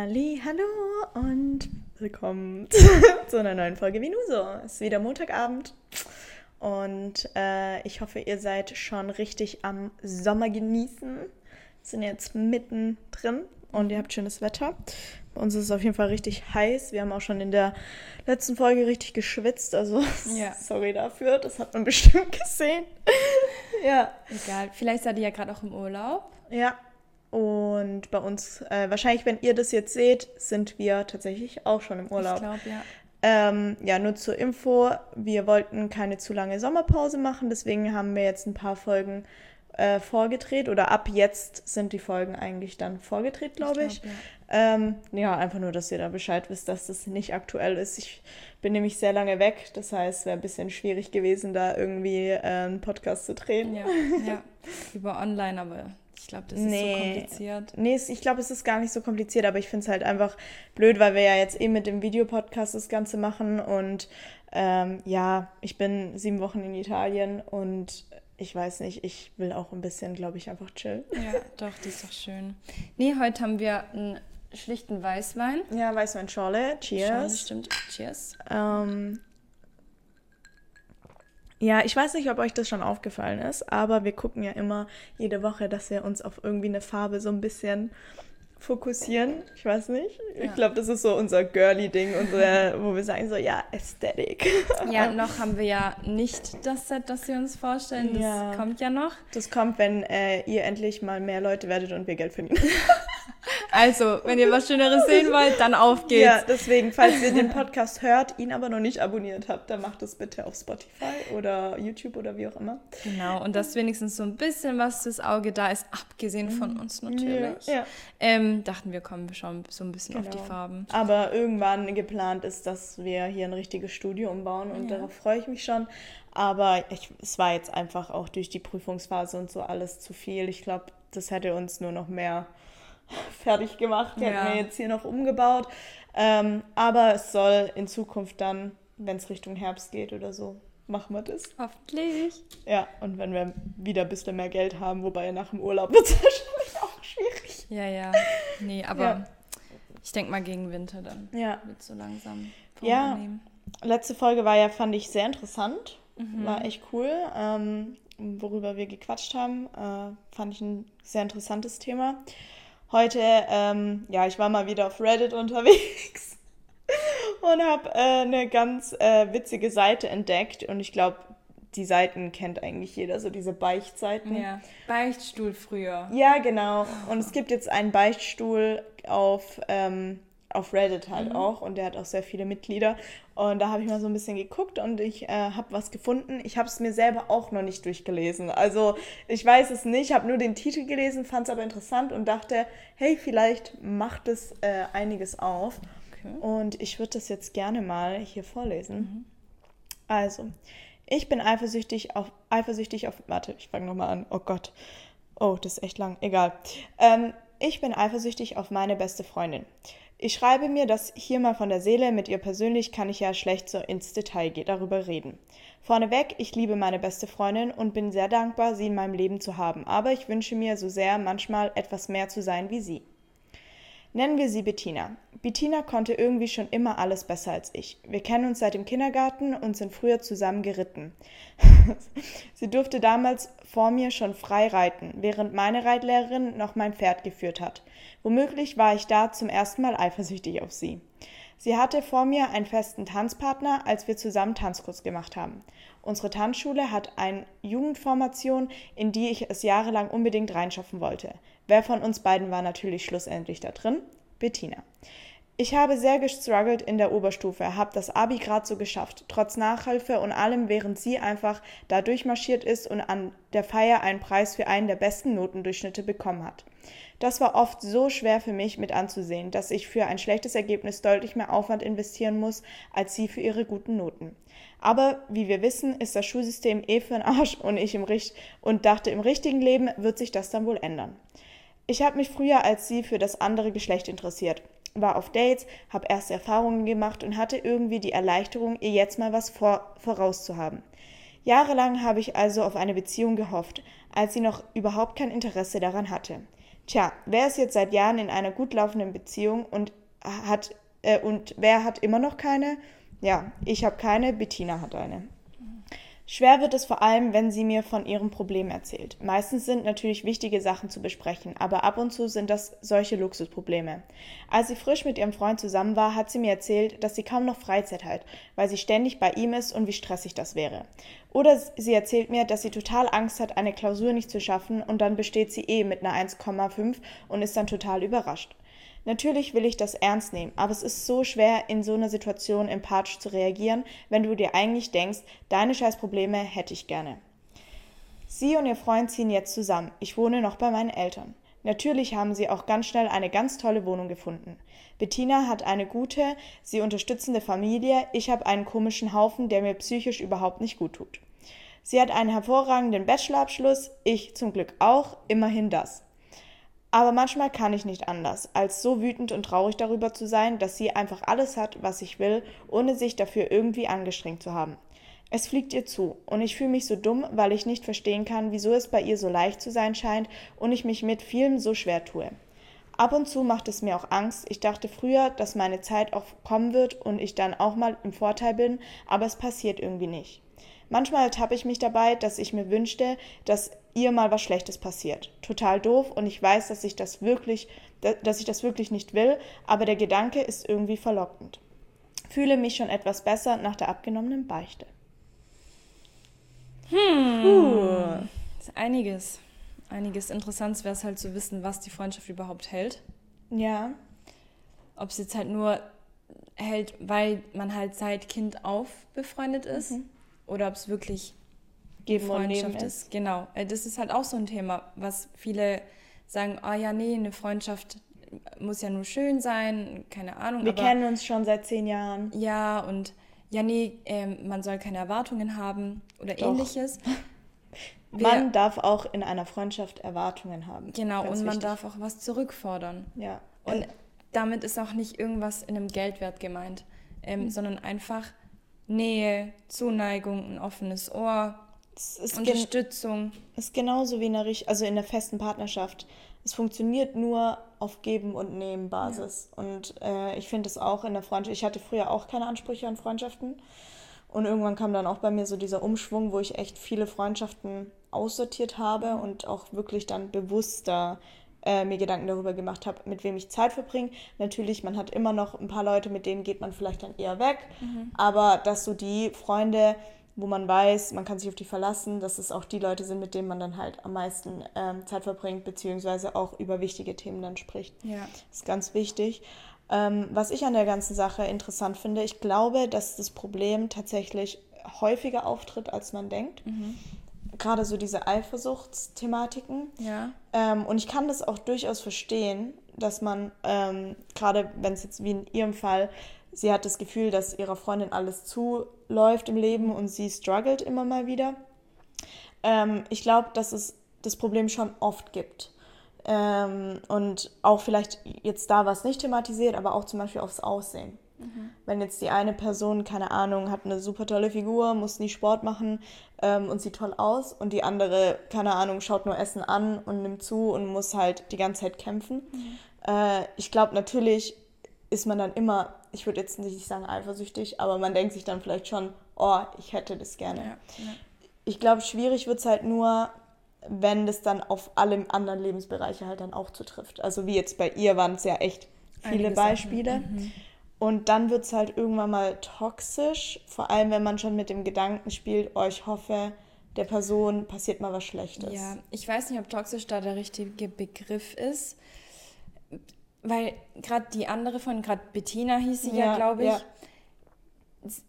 Halli, hallo und willkommen zu einer neuen Folge Vinuso. Es ist wieder Montagabend und äh, ich hoffe, ihr seid schon richtig am Sommer genießen. Wir sind jetzt mitten drin und ihr habt schönes Wetter. Bei uns ist es auf jeden Fall richtig heiß. Wir haben auch schon in der letzten Folge richtig geschwitzt, also ja. sorry dafür, das hat man bestimmt gesehen. ja. Egal, vielleicht seid ihr ja gerade auch im Urlaub. Ja, und bei uns, äh, wahrscheinlich, wenn ihr das jetzt seht, sind wir tatsächlich auch schon im Urlaub. Ich glaube, ja. Ähm, ja, nur zur Info, wir wollten keine zu lange Sommerpause machen, deswegen haben wir jetzt ein paar Folgen äh, vorgedreht oder ab jetzt sind die Folgen eigentlich dann vorgedreht, glaube ich. Glaub, ja. Ähm, ja, einfach nur, dass ihr da Bescheid wisst, dass das nicht aktuell ist. Ich bin nämlich sehr lange weg, das heißt, es wäre ein bisschen schwierig gewesen, da irgendwie äh, einen Podcast zu drehen. Ja, ja. über online, aber glaube, das ist nee. so kompliziert. Nee, ich glaube, es ist gar nicht so kompliziert, aber ich finde es halt einfach blöd, weil wir ja jetzt eben mit dem Videopodcast das Ganze machen und ähm, ja, ich bin sieben Wochen in Italien und ich weiß nicht, ich will auch ein bisschen, glaube ich, einfach chillen. Ja, doch, das ist doch schön. Nee, heute haben wir einen schlichten Weißwein. Ja, Weißwein Schorle. Cheers. Schorle, stimmt. Cheers. Ähm, ja, ich weiß nicht, ob euch das schon aufgefallen ist, aber wir gucken ja immer jede Woche, dass wir uns auf irgendwie eine Farbe so ein bisschen fokussieren. Ich weiß nicht. Ja. Ich glaube, das ist so unser girly-Ding, wo wir sagen so, ja, Ästhetik. Ja, noch haben wir ja nicht das Set, das wir uns vorstellen. Das ja. kommt ja noch. Das kommt, wenn äh, ihr endlich mal mehr Leute werdet und wir Geld verdienen. Also, wenn ihr was Schöneres sehen wollt, dann auf geht's. Ja, deswegen, falls ihr den Podcast hört, ihn aber noch nicht abonniert habt, dann macht es bitte auf Spotify oder YouTube oder wie auch immer. Genau, und dass wenigstens so ein bisschen was fürs Auge da ist, abgesehen von uns natürlich. Ja. Ähm, dachten wir, kommen wir schauen so ein bisschen genau. auf die genau. Farben. Aber irgendwann geplant ist, dass wir hier ein richtiges Studio umbauen und ja. darauf freue ich mich schon. Aber ich, es war jetzt einfach auch durch die Prüfungsphase und so alles zu viel. Ich glaube, das hätte uns nur noch mehr fertig gemacht. Die ja. hätten wir jetzt hier noch umgebaut. Ähm, aber es soll in Zukunft dann, wenn es Richtung Herbst geht oder so, machen wir das. Hoffentlich. Ja, und wenn wir wieder ein bisschen mehr Geld haben, wobei nach dem Urlaub wird es wahrscheinlich auch schwierig. Ja, ja. Nee, aber ja. ich denke mal gegen Winter dann. Ja. Wird so langsam. Ja. Annehmen. Letzte Folge war ja, fand ich, sehr interessant. Mhm. War echt cool. Ähm, worüber wir gequatscht haben, äh, fand ich ein sehr interessantes Thema. Heute, ähm, ja, ich war mal wieder auf Reddit unterwegs und habe äh, eine ganz äh, witzige Seite entdeckt und ich glaube, die Seiten kennt eigentlich jeder, so diese Beichtseiten. Ja, Beichtstuhl früher. Ja, genau. Und es gibt jetzt einen Beichtstuhl auf ähm, auf Reddit halt mhm. auch und der hat auch sehr viele Mitglieder. Und da habe ich mal so ein bisschen geguckt und ich äh, habe was gefunden. Ich habe es mir selber auch noch nicht durchgelesen. Also ich weiß es nicht, habe nur den Titel gelesen, fand es aber interessant und dachte, hey, vielleicht macht es äh, einiges auf. Okay. Und ich würde das jetzt gerne mal hier vorlesen. Mhm. Also, ich bin eifersüchtig auf, eifersüchtig auf, warte, ich fange nochmal an. Oh Gott. Oh, das ist echt lang. Egal. Ähm, ich bin eifersüchtig auf meine beste Freundin. Ich schreibe mir das hier mal von der Seele, mit ihr persönlich kann ich ja schlecht so ins Detail darüber reden. Vorneweg, ich liebe meine beste Freundin und bin sehr dankbar, sie in meinem Leben zu haben, aber ich wünsche mir so sehr, manchmal etwas mehr zu sein wie sie. Nennen wir sie Bettina. Bettina konnte irgendwie schon immer alles besser als ich. Wir kennen uns seit dem Kindergarten und sind früher zusammen geritten. sie durfte damals vor mir schon frei reiten, während meine Reitlehrerin noch mein Pferd geführt hat. Womöglich war ich da zum ersten Mal eifersüchtig auf sie. Sie hatte vor mir einen festen Tanzpartner, als wir zusammen Tanzkurs gemacht haben. Unsere Tanzschule hat eine Jugendformation, in die ich es jahrelang unbedingt reinschaffen wollte. Wer von uns beiden war natürlich schlussendlich da drin? Bettina. Ich habe sehr gestruggelt in der Oberstufe, habe das Abi gerade so geschafft, trotz Nachhilfe und allem, während sie einfach da durchmarschiert ist und an der Feier einen Preis für einen der besten Notendurchschnitte bekommen hat. Das war oft so schwer für mich mit anzusehen, dass ich für ein schlechtes Ergebnis deutlich mehr Aufwand investieren muss, als sie für ihre guten Noten. Aber wie wir wissen, ist das Schulsystem eh für den Arsch und ich im Richt und dachte, im richtigen Leben wird sich das dann wohl ändern. Ich habe mich früher als sie für das andere Geschlecht interessiert, war auf Dates, habe erste Erfahrungen gemacht und hatte irgendwie die Erleichterung, ihr jetzt mal was vor, vorauszuhaben. Jahrelang habe ich also auf eine Beziehung gehofft, als sie noch überhaupt kein Interesse daran hatte. Tja, wer ist jetzt seit Jahren in einer gut laufenden Beziehung und hat äh, und wer hat immer noch keine? Ja, ich habe keine, Bettina hat eine. Schwer wird es vor allem, wenn sie mir von ihrem Problem erzählt. Meistens sind natürlich wichtige Sachen zu besprechen, aber ab und zu sind das solche Luxusprobleme. Als sie frisch mit ihrem Freund zusammen war, hat sie mir erzählt, dass sie kaum noch Freizeit hat, weil sie ständig bei ihm ist und wie stressig das wäre. Oder sie erzählt mir, dass sie total Angst hat, eine Klausur nicht zu schaffen und dann besteht sie eh mit einer 1,5 und ist dann total überrascht. Natürlich will ich das ernst nehmen, aber es ist so schwer, in so einer Situation empathisch zu reagieren, wenn du dir eigentlich denkst, deine Scheißprobleme hätte ich gerne. Sie und ihr Freund ziehen jetzt zusammen. Ich wohne noch bei meinen Eltern. Natürlich haben sie auch ganz schnell eine ganz tolle Wohnung gefunden. Bettina hat eine gute, sie unterstützende Familie, ich habe einen komischen Haufen, der mir psychisch überhaupt nicht gut tut. Sie hat einen hervorragenden Bachelorabschluss, ich zum Glück auch, immerhin das. Aber manchmal kann ich nicht anders, als so wütend und traurig darüber zu sein, dass sie einfach alles hat, was ich will, ohne sich dafür irgendwie angestrengt zu haben. Es fliegt ihr zu, und ich fühle mich so dumm, weil ich nicht verstehen kann, wieso es bei ihr so leicht zu sein scheint und ich mich mit vielem so schwer tue. Ab und zu macht es mir auch Angst. Ich dachte früher, dass meine Zeit auch kommen wird und ich dann auch mal im Vorteil bin, aber es passiert irgendwie nicht. Manchmal ertappe ich mich dabei, dass ich mir wünschte, dass ihr mal was Schlechtes passiert. Total doof und ich weiß, dass ich das wirklich, dass ich das wirklich nicht will, aber der Gedanke ist irgendwie verlockend. Fühle mich schon etwas besser nach der abgenommenen Beichte. Hm. Puh. Einiges. Einiges Interessantes wäre es halt zu wissen, was die Freundschaft überhaupt hält. Ja. Ob es jetzt halt nur hält, weil man halt seit Kind auf befreundet ist. Mhm. Oder ob es wirklich Geben Freundschaft ist. ist. Genau. Äh, das ist halt auch so ein Thema, was viele sagen, ah oh ja, nee, eine Freundschaft muss ja nur schön sein, keine Ahnung. Wir aber, kennen uns schon seit zehn Jahren. Ja, und ja, nee, ähm, man soll keine Erwartungen haben oder Doch. ähnliches. man darf auch in einer Freundschaft Erwartungen haben. Genau, und man darf auch was zurückfordern. Ja. Und äh. damit ist auch nicht irgendwas in einem Geldwert gemeint, ähm, mhm. sondern einfach Nähe, Zuneigung, ein offenes Ohr, ist Unterstützung. Ist genauso wie in einer, also in einer festen Partnerschaft. Es funktioniert nur auf Geben- und Nehmen-Basis. Ja. Und äh, ich finde es auch in der Freundschaft. Ich hatte früher auch keine Ansprüche an Freundschaften. Und irgendwann kam dann auch bei mir so dieser Umschwung, wo ich echt viele Freundschaften aussortiert habe und auch wirklich dann bewusster äh, mir Gedanken darüber gemacht habe, mit wem ich Zeit verbringe. Natürlich, man hat immer noch ein paar Leute, mit denen geht man vielleicht dann eher weg. Mhm. Aber dass so die Freunde, wo man weiß, man kann sich auf die verlassen, dass es auch die Leute sind, mit denen man dann halt am meisten ähm, Zeit verbringt, beziehungsweise auch über wichtige Themen dann spricht. Ja. Das ist ganz wichtig. Ähm, was ich an der ganzen Sache interessant finde, ich glaube, dass das Problem tatsächlich häufiger auftritt, als man denkt. Mhm. Gerade so diese Eifersuchtsthematiken. Ja. Ähm, und ich kann das auch durchaus verstehen, dass man, ähm, gerade wenn es jetzt wie in ihrem Fall sie hat das Gefühl, dass ihrer Freundin alles zuläuft im Leben und sie struggelt immer mal wieder. Ähm, ich glaube, dass es das Problem schon oft gibt. Ähm, und auch vielleicht jetzt da was nicht thematisiert, aber auch zum Beispiel aufs Aussehen. Mhm. Wenn jetzt die eine Person, keine Ahnung, hat eine super tolle Figur, muss nie Sport machen ähm, und sieht toll aus und die andere, keine Ahnung, schaut nur Essen an und nimmt zu und muss halt die ganze Zeit kämpfen. Mhm. Äh, ich glaube, natürlich ist man dann immer ich würde jetzt nicht sagen eifersüchtig, aber man denkt sich dann vielleicht schon, oh, ich hätte das gerne. Ja, ja. Ich glaube, schwierig wird es halt nur, wenn das dann auf alle anderen Lebensbereiche halt dann auch zutrifft. Also wie jetzt bei ihr waren es ja echt viele Einige Beispiele. Mhm. Und dann wird es halt irgendwann mal toxisch, vor allem wenn man schon mit dem Gedanken spielt, oh, ich hoffe, der Person passiert mal was Schlechtes. Ja, ich weiß nicht, ob toxisch da der richtige Begriff ist weil gerade die andere von, gerade Bettina hieß sie ja, ja glaube ich, ja.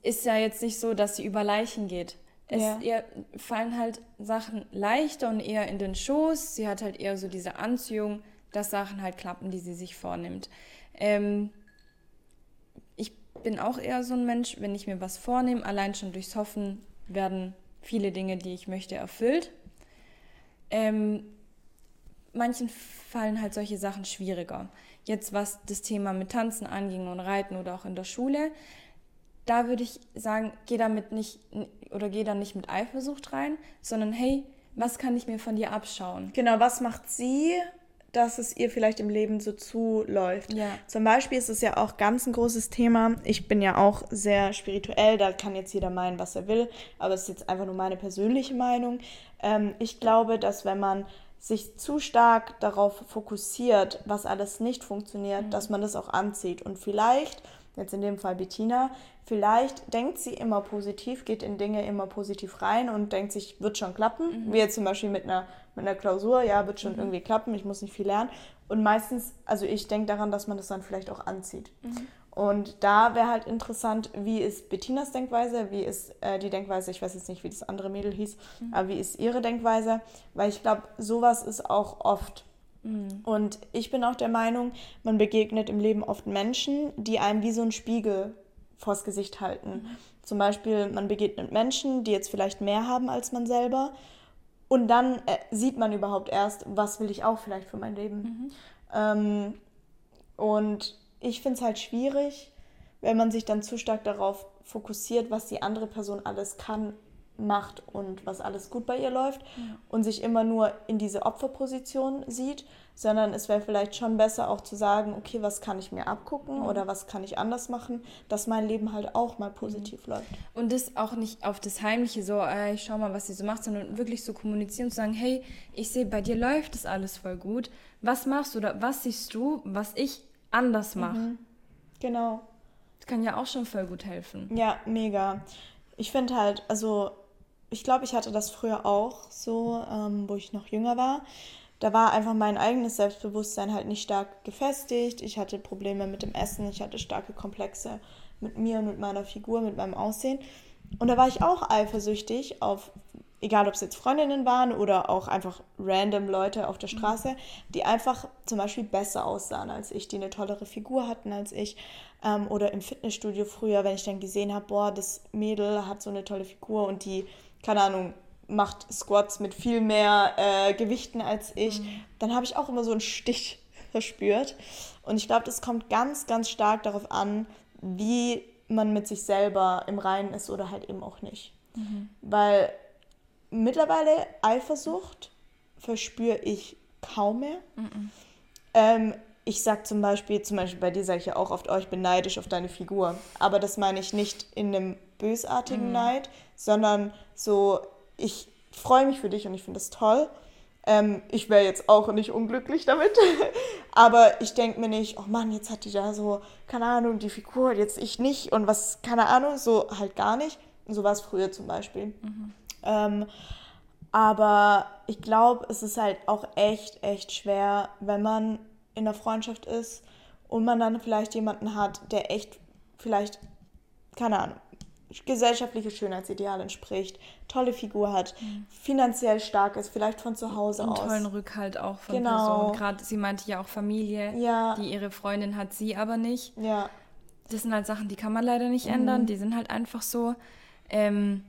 ist ja jetzt nicht so, dass sie über Leichen geht. Es, ja. Ihr fallen halt Sachen leichter und eher in den Schoß. Sie hat halt eher so diese Anziehung, dass Sachen halt klappen, die sie sich vornimmt. Ähm, bin auch eher so ein Mensch, wenn ich mir was vornehme, allein schon durchs Hoffen werden viele Dinge, die ich möchte, erfüllt. Ähm, manchen fallen halt solche Sachen schwieriger jetzt was das Thema mit Tanzen anging und Reiten oder auch in der Schule, da würde ich sagen, geh damit nicht oder geh da nicht mit Eifersucht rein, sondern hey, was kann ich mir von dir abschauen? Genau, was macht sie dass es ihr vielleicht im Leben so zuläuft. Ja. Zum Beispiel ist es ja auch ganz ein großes Thema. Ich bin ja auch sehr spirituell, da kann jetzt jeder meinen, was er will, aber es ist jetzt einfach nur meine persönliche Meinung. Ähm, ich glaube, dass wenn man sich zu stark darauf fokussiert, was alles nicht funktioniert, mhm. dass man das auch anzieht. Und vielleicht, jetzt in dem Fall Bettina, vielleicht denkt sie immer positiv, geht in Dinge immer positiv rein und denkt sich, wird schon klappen. Mhm. Wie jetzt zum Beispiel mit einer, mit einer Klausur, ja, wird schon mhm. irgendwie klappen, ich muss nicht viel lernen. Und meistens, also ich denke daran, dass man das dann vielleicht auch anzieht. Mhm. Und da wäre halt interessant, wie ist Bettinas Denkweise, wie ist äh, die Denkweise, ich weiß jetzt nicht, wie das andere Mädel hieß, mhm. aber wie ist ihre Denkweise? Weil ich glaube, sowas ist auch oft. Mhm. Und ich bin auch der Meinung, man begegnet im Leben oft Menschen, die einem wie so ein Spiegel vors Gesicht halten. Mhm. Zum Beispiel, man begegnet Menschen, die jetzt vielleicht mehr haben als man selber. Und dann äh, sieht man überhaupt erst, was will ich auch vielleicht für mein Leben. Mhm. Ähm, und ich finde es halt schwierig, wenn man sich dann zu stark darauf fokussiert, was die andere Person alles kann, macht und was alles gut bei ihr läuft ja. und sich immer nur in diese Opferposition sieht, sondern es wäre vielleicht schon besser auch zu sagen, okay, was kann ich mir abgucken mhm. oder was kann ich anders machen, dass mein Leben halt auch mal positiv mhm. läuft. Und das auch nicht auf das Heimliche so, äh, ich schau mal, was sie so macht, sondern wirklich so kommunizieren und sagen, hey, ich sehe, bei dir läuft das alles voll gut. Was machst du oder was siehst du, was ich anders mache? Mhm. Genau. Das kann ja auch schon voll gut helfen. Ja, mega. Ich finde halt, also ich glaube, ich hatte das früher auch so, ähm, wo ich noch jünger war. Da war einfach mein eigenes Selbstbewusstsein halt nicht stark gefestigt. Ich hatte Probleme mit dem Essen, ich hatte starke Komplexe mit mir und mit meiner Figur, mit meinem Aussehen. Und da war ich auch eifersüchtig auf, egal ob es jetzt Freundinnen waren oder auch einfach random Leute auf der mhm. Straße, die einfach zum Beispiel besser aussahen als ich, die eine tollere Figur hatten als ich. Ähm, oder im Fitnessstudio früher, wenn ich dann gesehen habe, boah, das Mädel hat so eine tolle Figur und die keine Ahnung, macht Squats mit viel mehr äh, Gewichten als ich, mhm. dann habe ich auch immer so einen Stich verspürt. Und ich glaube, das kommt ganz, ganz stark darauf an, wie man mit sich selber im Reinen ist oder halt eben auch nicht. Mhm. Weil mittlerweile Eifersucht verspüre ich kaum mehr. Mhm. Ähm, ich sag zum Beispiel, zum Beispiel bei dir sage ich ja auch oft, oh, ich bin neidisch auf deine Figur. Aber das meine ich nicht in einem bösartigen mhm. Neid, sondern so, ich freue mich für dich und ich finde das toll. Ähm, ich wäre jetzt auch nicht unglücklich damit, aber ich denke mir nicht, oh Mann, jetzt hat die da so, keine Ahnung, die Figur, jetzt ich nicht und was, keine Ahnung, so halt gar nicht. So war es früher zum Beispiel. Mhm. Ähm, aber ich glaube, es ist halt auch echt, echt schwer, wenn man in der Freundschaft ist und man dann vielleicht jemanden hat, der echt vielleicht, keine Ahnung, gesellschaftliche Schönheitsideal entspricht, tolle Figur hat, mhm. finanziell stark ist, vielleicht von zu Hause und aus. tollen Rückhalt auch von genau. Personen. Gerade sie meinte ja auch Familie, ja. die ihre Freundin hat, sie aber nicht. Ja. Das sind halt Sachen, die kann man leider nicht mhm. ändern. Die sind halt einfach so. Ähm,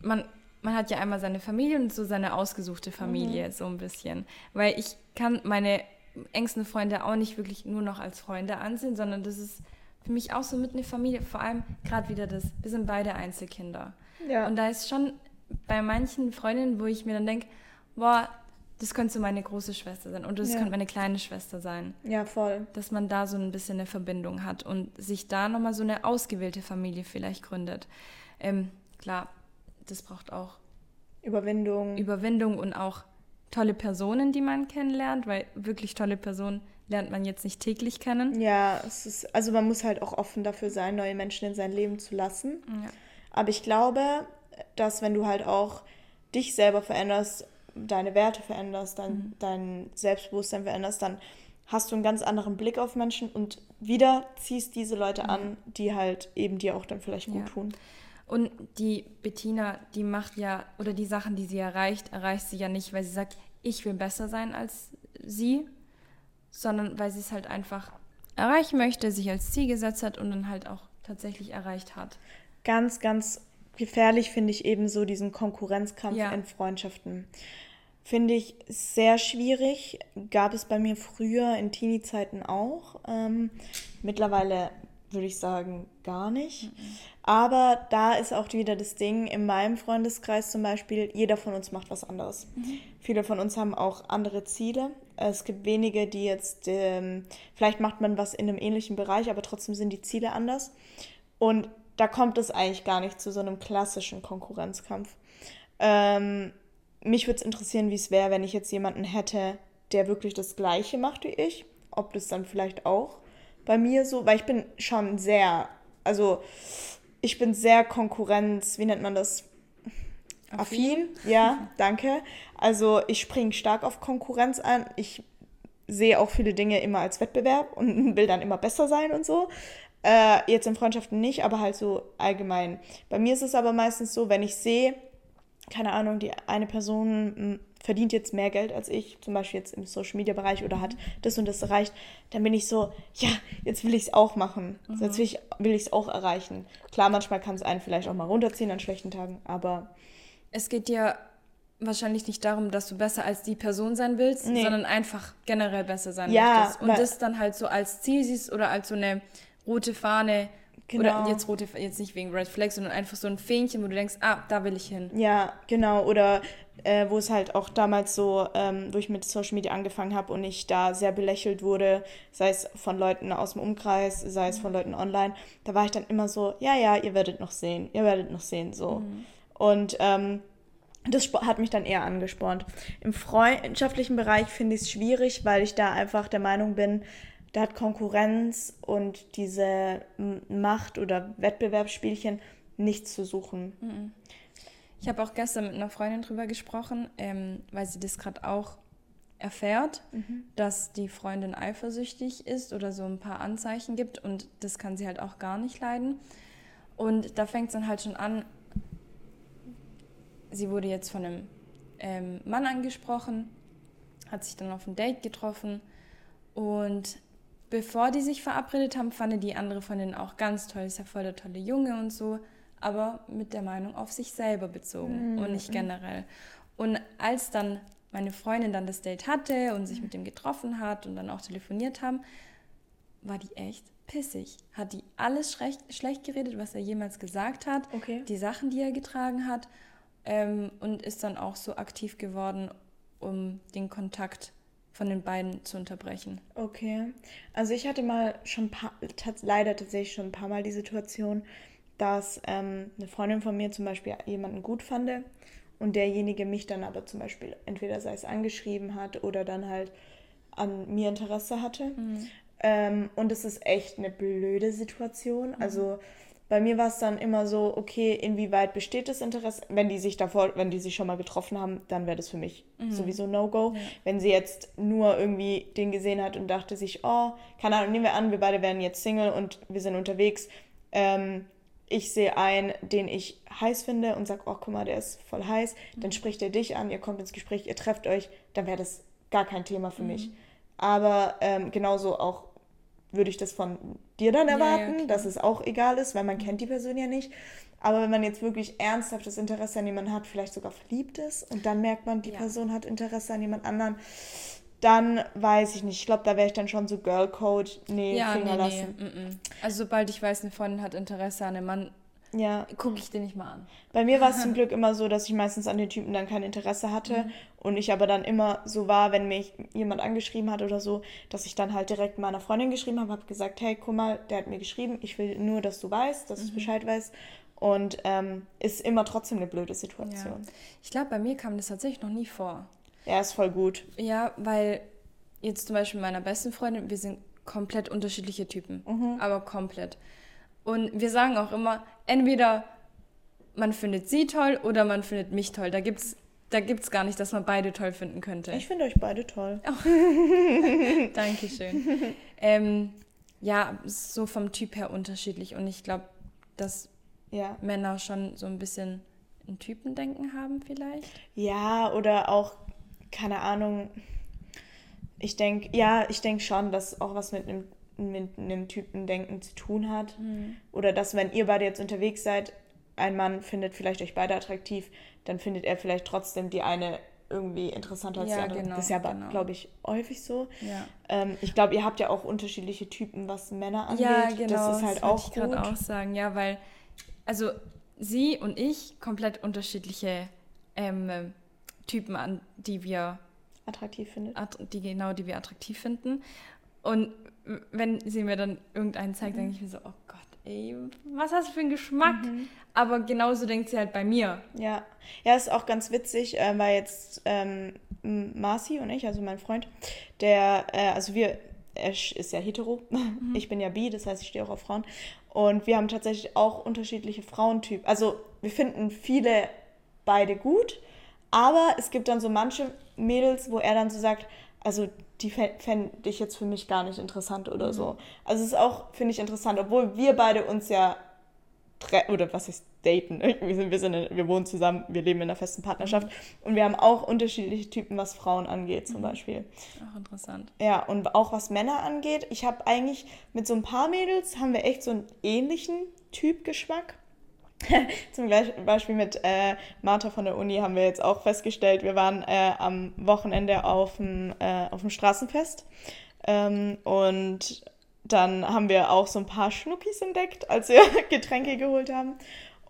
man, man hat ja einmal seine Familie und so seine ausgesuchte Familie, mhm. so ein bisschen. Weil ich kann meine engsten Freunde auch nicht wirklich nur noch als Freunde ansehen, sondern das ist für mich auch so mit einer Familie, vor allem gerade wieder das, wir sind beide Einzelkinder. Ja. Und da ist schon bei manchen Freundinnen, wo ich mir dann denke, boah, das könnte so meine große Schwester sein und das ja. könnte meine kleine Schwester sein. Ja, voll. Dass man da so ein bisschen eine Verbindung hat und sich da nochmal so eine ausgewählte Familie vielleicht gründet. Ähm, klar, das braucht auch Überwindung. Überwindung und auch tolle Personen, die man kennenlernt, weil wirklich tolle Personen lernt man jetzt nicht täglich kennen. Ja, es ist, also man muss halt auch offen dafür sein, neue Menschen in sein Leben zu lassen. Ja. Aber ich glaube, dass wenn du halt auch dich selber veränderst, deine Werte veränderst, dein, mhm. dein Selbstbewusstsein veränderst, dann hast du einen ganz anderen Blick auf Menschen und wieder ziehst diese Leute mhm. an, die halt eben dir auch dann vielleicht gut ja. tun. Und die Bettina, die macht ja, oder die Sachen, die sie erreicht, erreicht sie ja nicht, weil sie sagt, ich will besser sein als sie, sondern weil sie es halt einfach erreichen möchte, sich als Ziel gesetzt hat und dann halt auch tatsächlich erreicht hat. Ganz, ganz gefährlich finde ich eben so diesen Konkurrenzkampf ja. in Freundschaften. Finde ich sehr schwierig. Gab es bei mir früher in Teenie-Zeiten auch. Ähm, mittlerweile würde ich sagen, gar nicht. Mhm. Aber da ist auch wieder das Ding, in meinem Freundeskreis zum Beispiel, jeder von uns macht was anderes. Mhm. Viele von uns haben auch andere Ziele. Es gibt wenige, die jetzt, ähm, vielleicht macht man was in einem ähnlichen Bereich, aber trotzdem sind die Ziele anders. Und da kommt es eigentlich gar nicht zu so einem klassischen Konkurrenzkampf. Ähm, mich würde es interessieren, wie es wäre, wenn ich jetzt jemanden hätte, der wirklich das Gleiche macht wie ich. Ob das dann vielleicht auch bei mir so, weil ich bin schon sehr, also ich bin sehr Konkurrenz, wie nennt man das? Affin, ja, danke. Also ich springe stark auf Konkurrenz an. Ich sehe auch viele Dinge immer als Wettbewerb und will dann immer besser sein und so. Äh, jetzt in Freundschaften nicht, aber halt so allgemein. Bei mir ist es aber meistens so, wenn ich sehe, keine Ahnung, die eine Person hm, verdient jetzt mehr Geld als ich, zum Beispiel jetzt im Social Media Bereich oder hat das und das erreicht, dann bin ich so, ja, jetzt will ich es auch machen. Mhm. Jetzt will ich es will auch erreichen. Klar, manchmal kann es einen vielleicht auch mal runterziehen an schlechten Tagen, aber. Es geht dir wahrscheinlich nicht darum, dass du besser als die Person sein willst, nee. sondern einfach generell besser sein ja, möchtest. Und das dann halt so als Ziel siehst oder als so eine rote Fahne. Genau. Oder jetzt rote, jetzt nicht wegen Red Flag, sondern einfach so ein Fähnchen, wo du denkst, ah, da will ich hin. Ja, genau. Oder äh, wo es halt auch damals so, ähm, wo ich mit Social Media angefangen habe und ich da sehr belächelt wurde, sei es von Leuten aus dem Umkreis, sei es von Leuten online, da war ich dann immer so, ja, ja, ihr werdet noch sehen, ihr werdet noch sehen, so. Mhm. Und ähm, das hat mich dann eher angespornt. Im freundschaftlichen Bereich finde ich es schwierig, weil ich da einfach der Meinung bin, da hat Konkurrenz und diese Macht- oder Wettbewerbsspielchen nichts zu suchen. Mhm. Ich habe auch gestern mit einer Freundin drüber gesprochen, ähm, weil sie das gerade auch erfährt, mhm. dass die Freundin eifersüchtig ist oder so ein paar Anzeichen gibt und das kann sie halt auch gar nicht leiden. Und da fängt es dann halt schon an, sie wurde jetzt von einem ähm, Mann angesprochen, hat sich dann auf ein Date getroffen und bevor die sich verabredet haben, fand die andere von denen auch ganz toll. Ist ja voll der tolle Junge und so, aber mit der Meinung auf sich selber bezogen mhm. und nicht generell. Und als dann meine Freundin dann das Date hatte und sich mit dem getroffen hat und dann auch telefoniert haben, war die echt pissig. Hat die alles schlecht, schlecht geredet, was er jemals gesagt hat, okay. die Sachen, die er getragen hat ähm, und ist dann auch so aktiv geworden, um den Kontakt von den beiden zu unterbrechen. Okay. Also ich hatte mal schon paar, leider tatsächlich schon ein paar Mal die Situation, dass ähm, eine Freundin von mir zum Beispiel jemanden gut fand und derjenige mich dann aber zum Beispiel entweder sei es angeschrieben hat oder dann halt an mir Interesse hatte. Mhm. Ähm, und es ist echt eine blöde Situation. Mhm. Also bei mir war es dann immer so, okay, inwieweit besteht das Interesse? Wenn die sich davor, wenn die sich schon mal getroffen haben, dann wäre das für mich mhm. sowieso No-Go. Ja. Wenn sie jetzt nur irgendwie den gesehen hat und dachte sich, oh, keine Ahnung, nehmen wir an, wir beide werden jetzt Single und wir sind unterwegs. Ähm, ich sehe einen, den ich heiß finde und sage, oh, guck mal, der ist voll heiß. Mhm. Dann spricht er dich an, ihr kommt ins Gespräch, ihr trefft euch, dann wäre das gar kein Thema für mhm. mich. Aber ähm, genauso auch würde ich das von dir dann erwarten, ja, ja, dass es auch egal ist, weil man kennt die Person ja nicht. Aber wenn man jetzt wirklich ernsthaftes Interesse an jemanden hat, vielleicht sogar verliebt ist und dann merkt man, die ja. Person hat Interesse an jemand anderen, dann weiß ich nicht. Ich glaube, da wäre ich dann schon so Girlcode, nee, ja, Finger nee, lassen. Nee. Also sobald ich weiß, eine Freundin hat Interesse an einem Mann, ja. gucke ich den nicht mal an. Bei mir war es zum Glück immer so, dass ich meistens an den Typen dann kein Interesse hatte mhm. und ich aber dann immer so war, wenn mich jemand angeschrieben hat oder so, dass ich dann halt direkt meiner Freundin geschrieben habe, habe gesagt, hey, guck mal, der hat mir geschrieben, ich will nur, dass du weißt, dass mhm. ich Bescheid weiß und ähm, ist immer trotzdem eine blöde Situation. Ja. Ich glaube, bei mir kam das tatsächlich noch nie vor. Ja, ist voll gut. Ja, weil jetzt zum Beispiel meiner besten Freundin, wir sind komplett unterschiedliche Typen, mhm. aber komplett. Und wir sagen auch immer, entweder man findet sie toll oder man findet mich toll. Da gibt es da gibt's gar nicht, dass man beide toll finden könnte. Ich finde euch beide toll. Oh. Dankeschön. ähm, ja, so vom Typ her unterschiedlich. Und ich glaube, dass ja. Männer schon so ein bisschen ein Typendenken haben vielleicht. Ja, oder auch, keine Ahnung, ich denke, ja, ich denke schon, dass auch was mit einem mit einem Typendenken zu tun hat. Mhm. Oder dass, wenn ihr beide jetzt unterwegs seid, ein Mann findet vielleicht euch beide attraktiv, dann findet er vielleicht trotzdem die eine irgendwie interessanter als ja, die andere. Genau, das ist ja, genau. glaube ich, häufig so. Ja. Ähm, ich glaube, ihr habt ja auch unterschiedliche Typen, was Männer angeht. Ja, genau. Das ist halt das auch ich gerade auch sagen, ja, weil, also sie und ich komplett unterschiedliche ähm, Typen, an die wir attraktiv findet. Die genau, die wir attraktiv finden. Und wenn sie mir dann irgendeinen zeigt, mhm. denke ich mir so, oh Gott, ey, was hast du für einen Geschmack? Mhm. Aber genauso denkt sie halt bei mir. Ja, ja, ist auch ganz witzig, äh, weil jetzt ähm, Marci und ich, also mein Freund, der, äh, also wir, er ist ja hetero, mhm. ich bin ja bi, das heißt, ich stehe auch auf Frauen. Und wir haben tatsächlich auch unterschiedliche Frauentypen. Also wir finden viele beide gut, aber es gibt dann so manche Mädels, wo er dann so sagt, also die fände ich jetzt für mich gar nicht interessant oder mhm. so. Also es ist auch, finde ich, interessant, obwohl wir beide uns ja oder was ist daten? Wir, sind, wir, sind in, wir wohnen zusammen, wir leben in einer festen Partnerschaft und wir haben auch unterschiedliche Typen, was Frauen angeht, zum mhm. Beispiel. Auch interessant. Ja, und auch was Männer angeht. Ich habe eigentlich mit so ein paar Mädels haben wir echt so einen ähnlichen Typgeschmack. Zum Beispiel mit äh, Martha von der Uni haben wir jetzt auch festgestellt, wir waren äh, am Wochenende auf dem, äh, auf dem Straßenfest ähm, und dann haben wir auch so ein paar Schnuckis entdeckt, als wir Getränke geholt haben.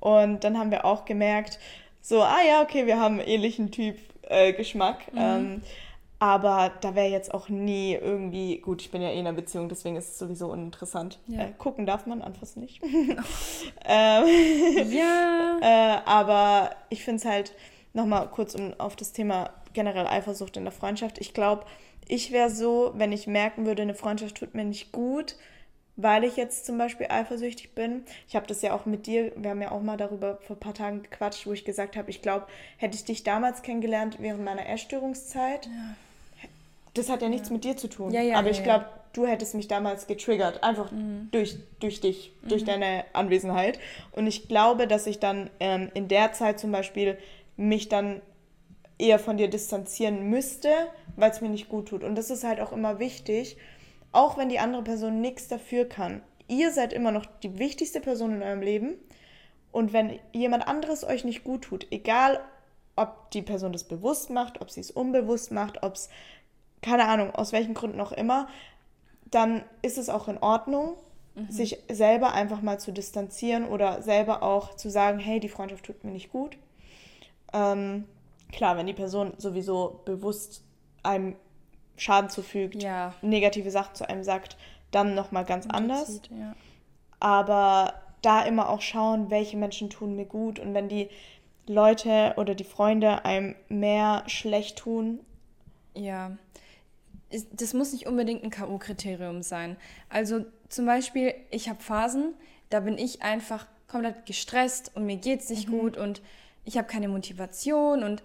Und dann haben wir auch gemerkt, so, ah ja, okay, wir haben einen ähnlichen Typ äh, Geschmack. Mhm. Ähm, aber da wäre jetzt auch nie irgendwie, gut, ich bin ja eh in einer Beziehung, deswegen ist es sowieso uninteressant. Ja. Äh, gucken darf man, anfassen nicht. ähm, ja. Äh, aber ich finde es halt, nochmal kurz um auf das Thema generell Eifersucht in der Freundschaft. Ich glaube, ich wäre so, wenn ich merken würde, eine Freundschaft tut mir nicht gut, weil ich jetzt zum Beispiel eifersüchtig bin. Ich habe das ja auch mit dir, wir haben ja auch mal darüber vor ein paar Tagen gequatscht, wo ich gesagt habe, ich glaube, hätte ich dich damals kennengelernt während meiner Essstörungszeit, ja das hat ja nichts mit dir zu tun. Ja, ja, aber ich glaube, du hättest mich damals getriggert, einfach mhm. durch, durch dich, mhm. durch deine Anwesenheit. Und ich glaube, dass ich dann ähm, in der Zeit zum Beispiel mich dann eher von dir distanzieren müsste, weil es mir nicht gut tut. Und das ist halt auch immer wichtig, auch wenn die andere Person nichts dafür kann. Ihr seid immer noch die wichtigste Person in eurem Leben. Und wenn jemand anderes euch nicht gut tut, egal ob die Person das bewusst macht, ob sie es unbewusst macht, ob es keine Ahnung, aus welchen Gründen auch immer, dann ist es auch in Ordnung, mhm. sich selber einfach mal zu distanzieren oder selber auch zu sagen, hey, die Freundschaft tut mir nicht gut. Ähm, klar, wenn die Person sowieso bewusst einem Schaden zufügt, ja. negative Sachen zu einem sagt, dann nochmal ganz anders. Ja. Aber da immer auch schauen, welche Menschen tun mir gut und wenn die Leute oder die Freunde einem mehr schlecht tun. Ja, das muss nicht unbedingt ein K.O.-Kriterium sein. Also zum Beispiel, ich habe Phasen, da bin ich einfach komplett gestresst und mir geht es nicht mhm. gut und ich habe keine Motivation und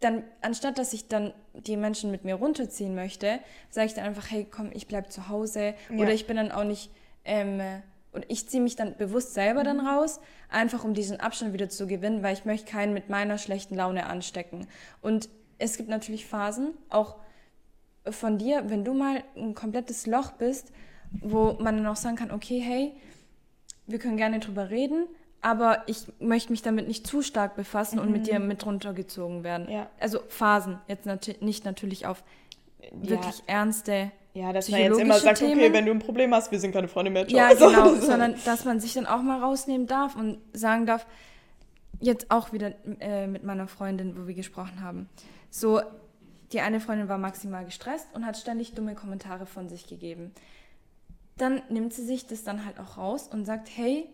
dann, anstatt dass ich dann die Menschen mit mir runterziehen möchte, sage ich dann einfach, hey, komm, ich bleibe zu Hause. Ja. Oder ich bin dann auch nicht, ähm, und ich ziehe mich dann bewusst selber mhm. dann raus, einfach um diesen Abstand wieder zu gewinnen, weil ich möchte keinen mit meiner schlechten Laune anstecken. Und es gibt natürlich Phasen, auch von dir, wenn du mal ein komplettes Loch bist, wo man dann auch sagen kann, okay, hey, wir können gerne drüber reden, aber ich möchte mich damit nicht zu stark befassen mhm. und mit dir mhm. mit runtergezogen werden. Ja. Also Phasen, jetzt nat nicht natürlich auf wirklich ja. ernste ja, dass man jetzt immer sagt, Themen. okay, wenn du ein Problem hast, wir sind keine Freunde mehr. Ja, also, genau, sondern dass man sich dann auch mal rausnehmen darf und sagen darf, jetzt auch wieder äh, mit meiner Freundin, wo wir gesprochen haben, so, die eine Freundin war maximal gestresst und hat ständig dumme Kommentare von sich gegeben. Dann nimmt sie sich das dann halt auch raus und sagt, hey,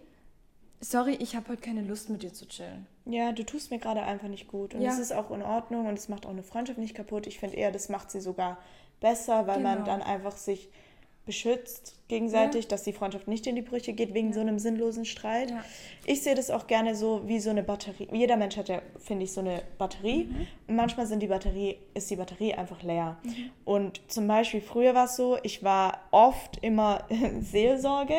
sorry, ich habe heute keine Lust mit dir zu chillen. Ja, du tust mir gerade einfach nicht gut. Und ja. das ist auch in Ordnung und es macht auch eine Freundschaft nicht kaputt. Ich finde eher, das macht sie sogar besser, weil genau. man dann einfach sich beschützt gegenseitig, ja. dass die Freundschaft nicht in die Brüche geht wegen ja. so einem sinnlosen Streit. Ja. Ich sehe das auch gerne so wie so eine Batterie. Jeder Mensch hat ja, finde ich, so eine Batterie. Mhm. Und manchmal sind die Batterie, ist die Batterie einfach leer. Mhm. Und zum Beispiel früher war es so, ich war oft immer Seelsorge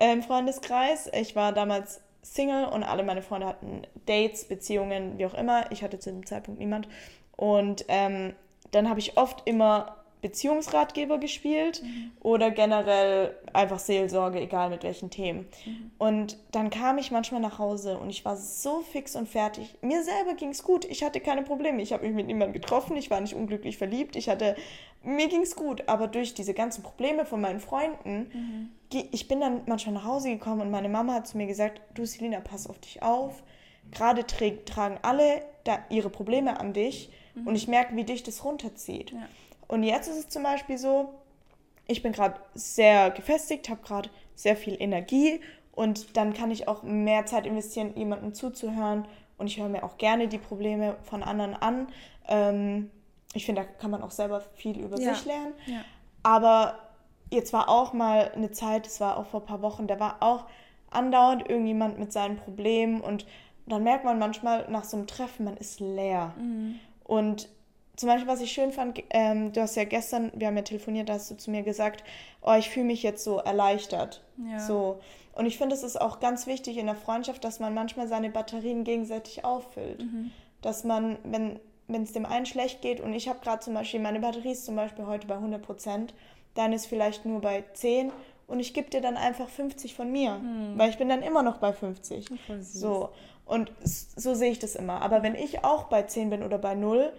im Freundeskreis. Ich war damals Single und alle meine Freunde hatten Dates, Beziehungen, wie auch immer. Ich hatte zu dem Zeitpunkt niemand. Und ähm, dann habe ich oft immer Beziehungsratgeber gespielt mhm. oder generell einfach Seelsorge, egal mit welchen Themen. Mhm. Und dann kam ich manchmal nach Hause und ich war so fix und fertig. Mir selber ging es gut. Ich hatte keine Probleme. Ich habe mich mit niemandem getroffen. Ich war nicht unglücklich verliebt. Ich hatte, mir ging es gut. Aber durch diese ganzen Probleme von meinen Freunden, mhm. ich bin dann manchmal nach Hause gekommen und meine Mama hat zu mir gesagt, du Selina, pass auf dich auf. Gerade tragen alle ihre Probleme an dich Mhm. Und ich merke, wie dich das runterzieht. Ja. Und jetzt ist es zum Beispiel so, ich bin gerade sehr gefestigt, habe gerade sehr viel Energie und dann kann ich auch mehr Zeit investieren, jemandem zuzuhören. Und ich höre mir auch gerne die Probleme von anderen an. Ähm, ich finde, da kann man auch selber viel über ja. sich lernen. Ja. Aber jetzt war auch mal eine Zeit, das war auch vor ein paar Wochen, da war auch andauernd irgendjemand mit seinen Problemen und dann merkt man manchmal nach so einem Treffen, man ist leer. Mhm. Und zum Beispiel, was ich schön fand, ähm, du hast ja gestern, wir haben ja telefoniert, da hast du zu mir gesagt, oh, ich fühle mich jetzt so erleichtert. Ja. So. Und ich finde, es ist auch ganz wichtig in der Freundschaft, dass man manchmal seine Batterien gegenseitig auffüllt. Mhm. Dass man, wenn wenn es dem einen schlecht geht und ich habe gerade zum Beispiel, meine Batterie ist zum Beispiel heute bei 100 Prozent, dann ist vielleicht nur bei 10 und ich gebe dir dann einfach 50 von mir, hm. weil ich bin dann immer noch bei 50. So. Und so sehe ich das immer. Aber wenn ich auch bei 10 bin oder bei 0,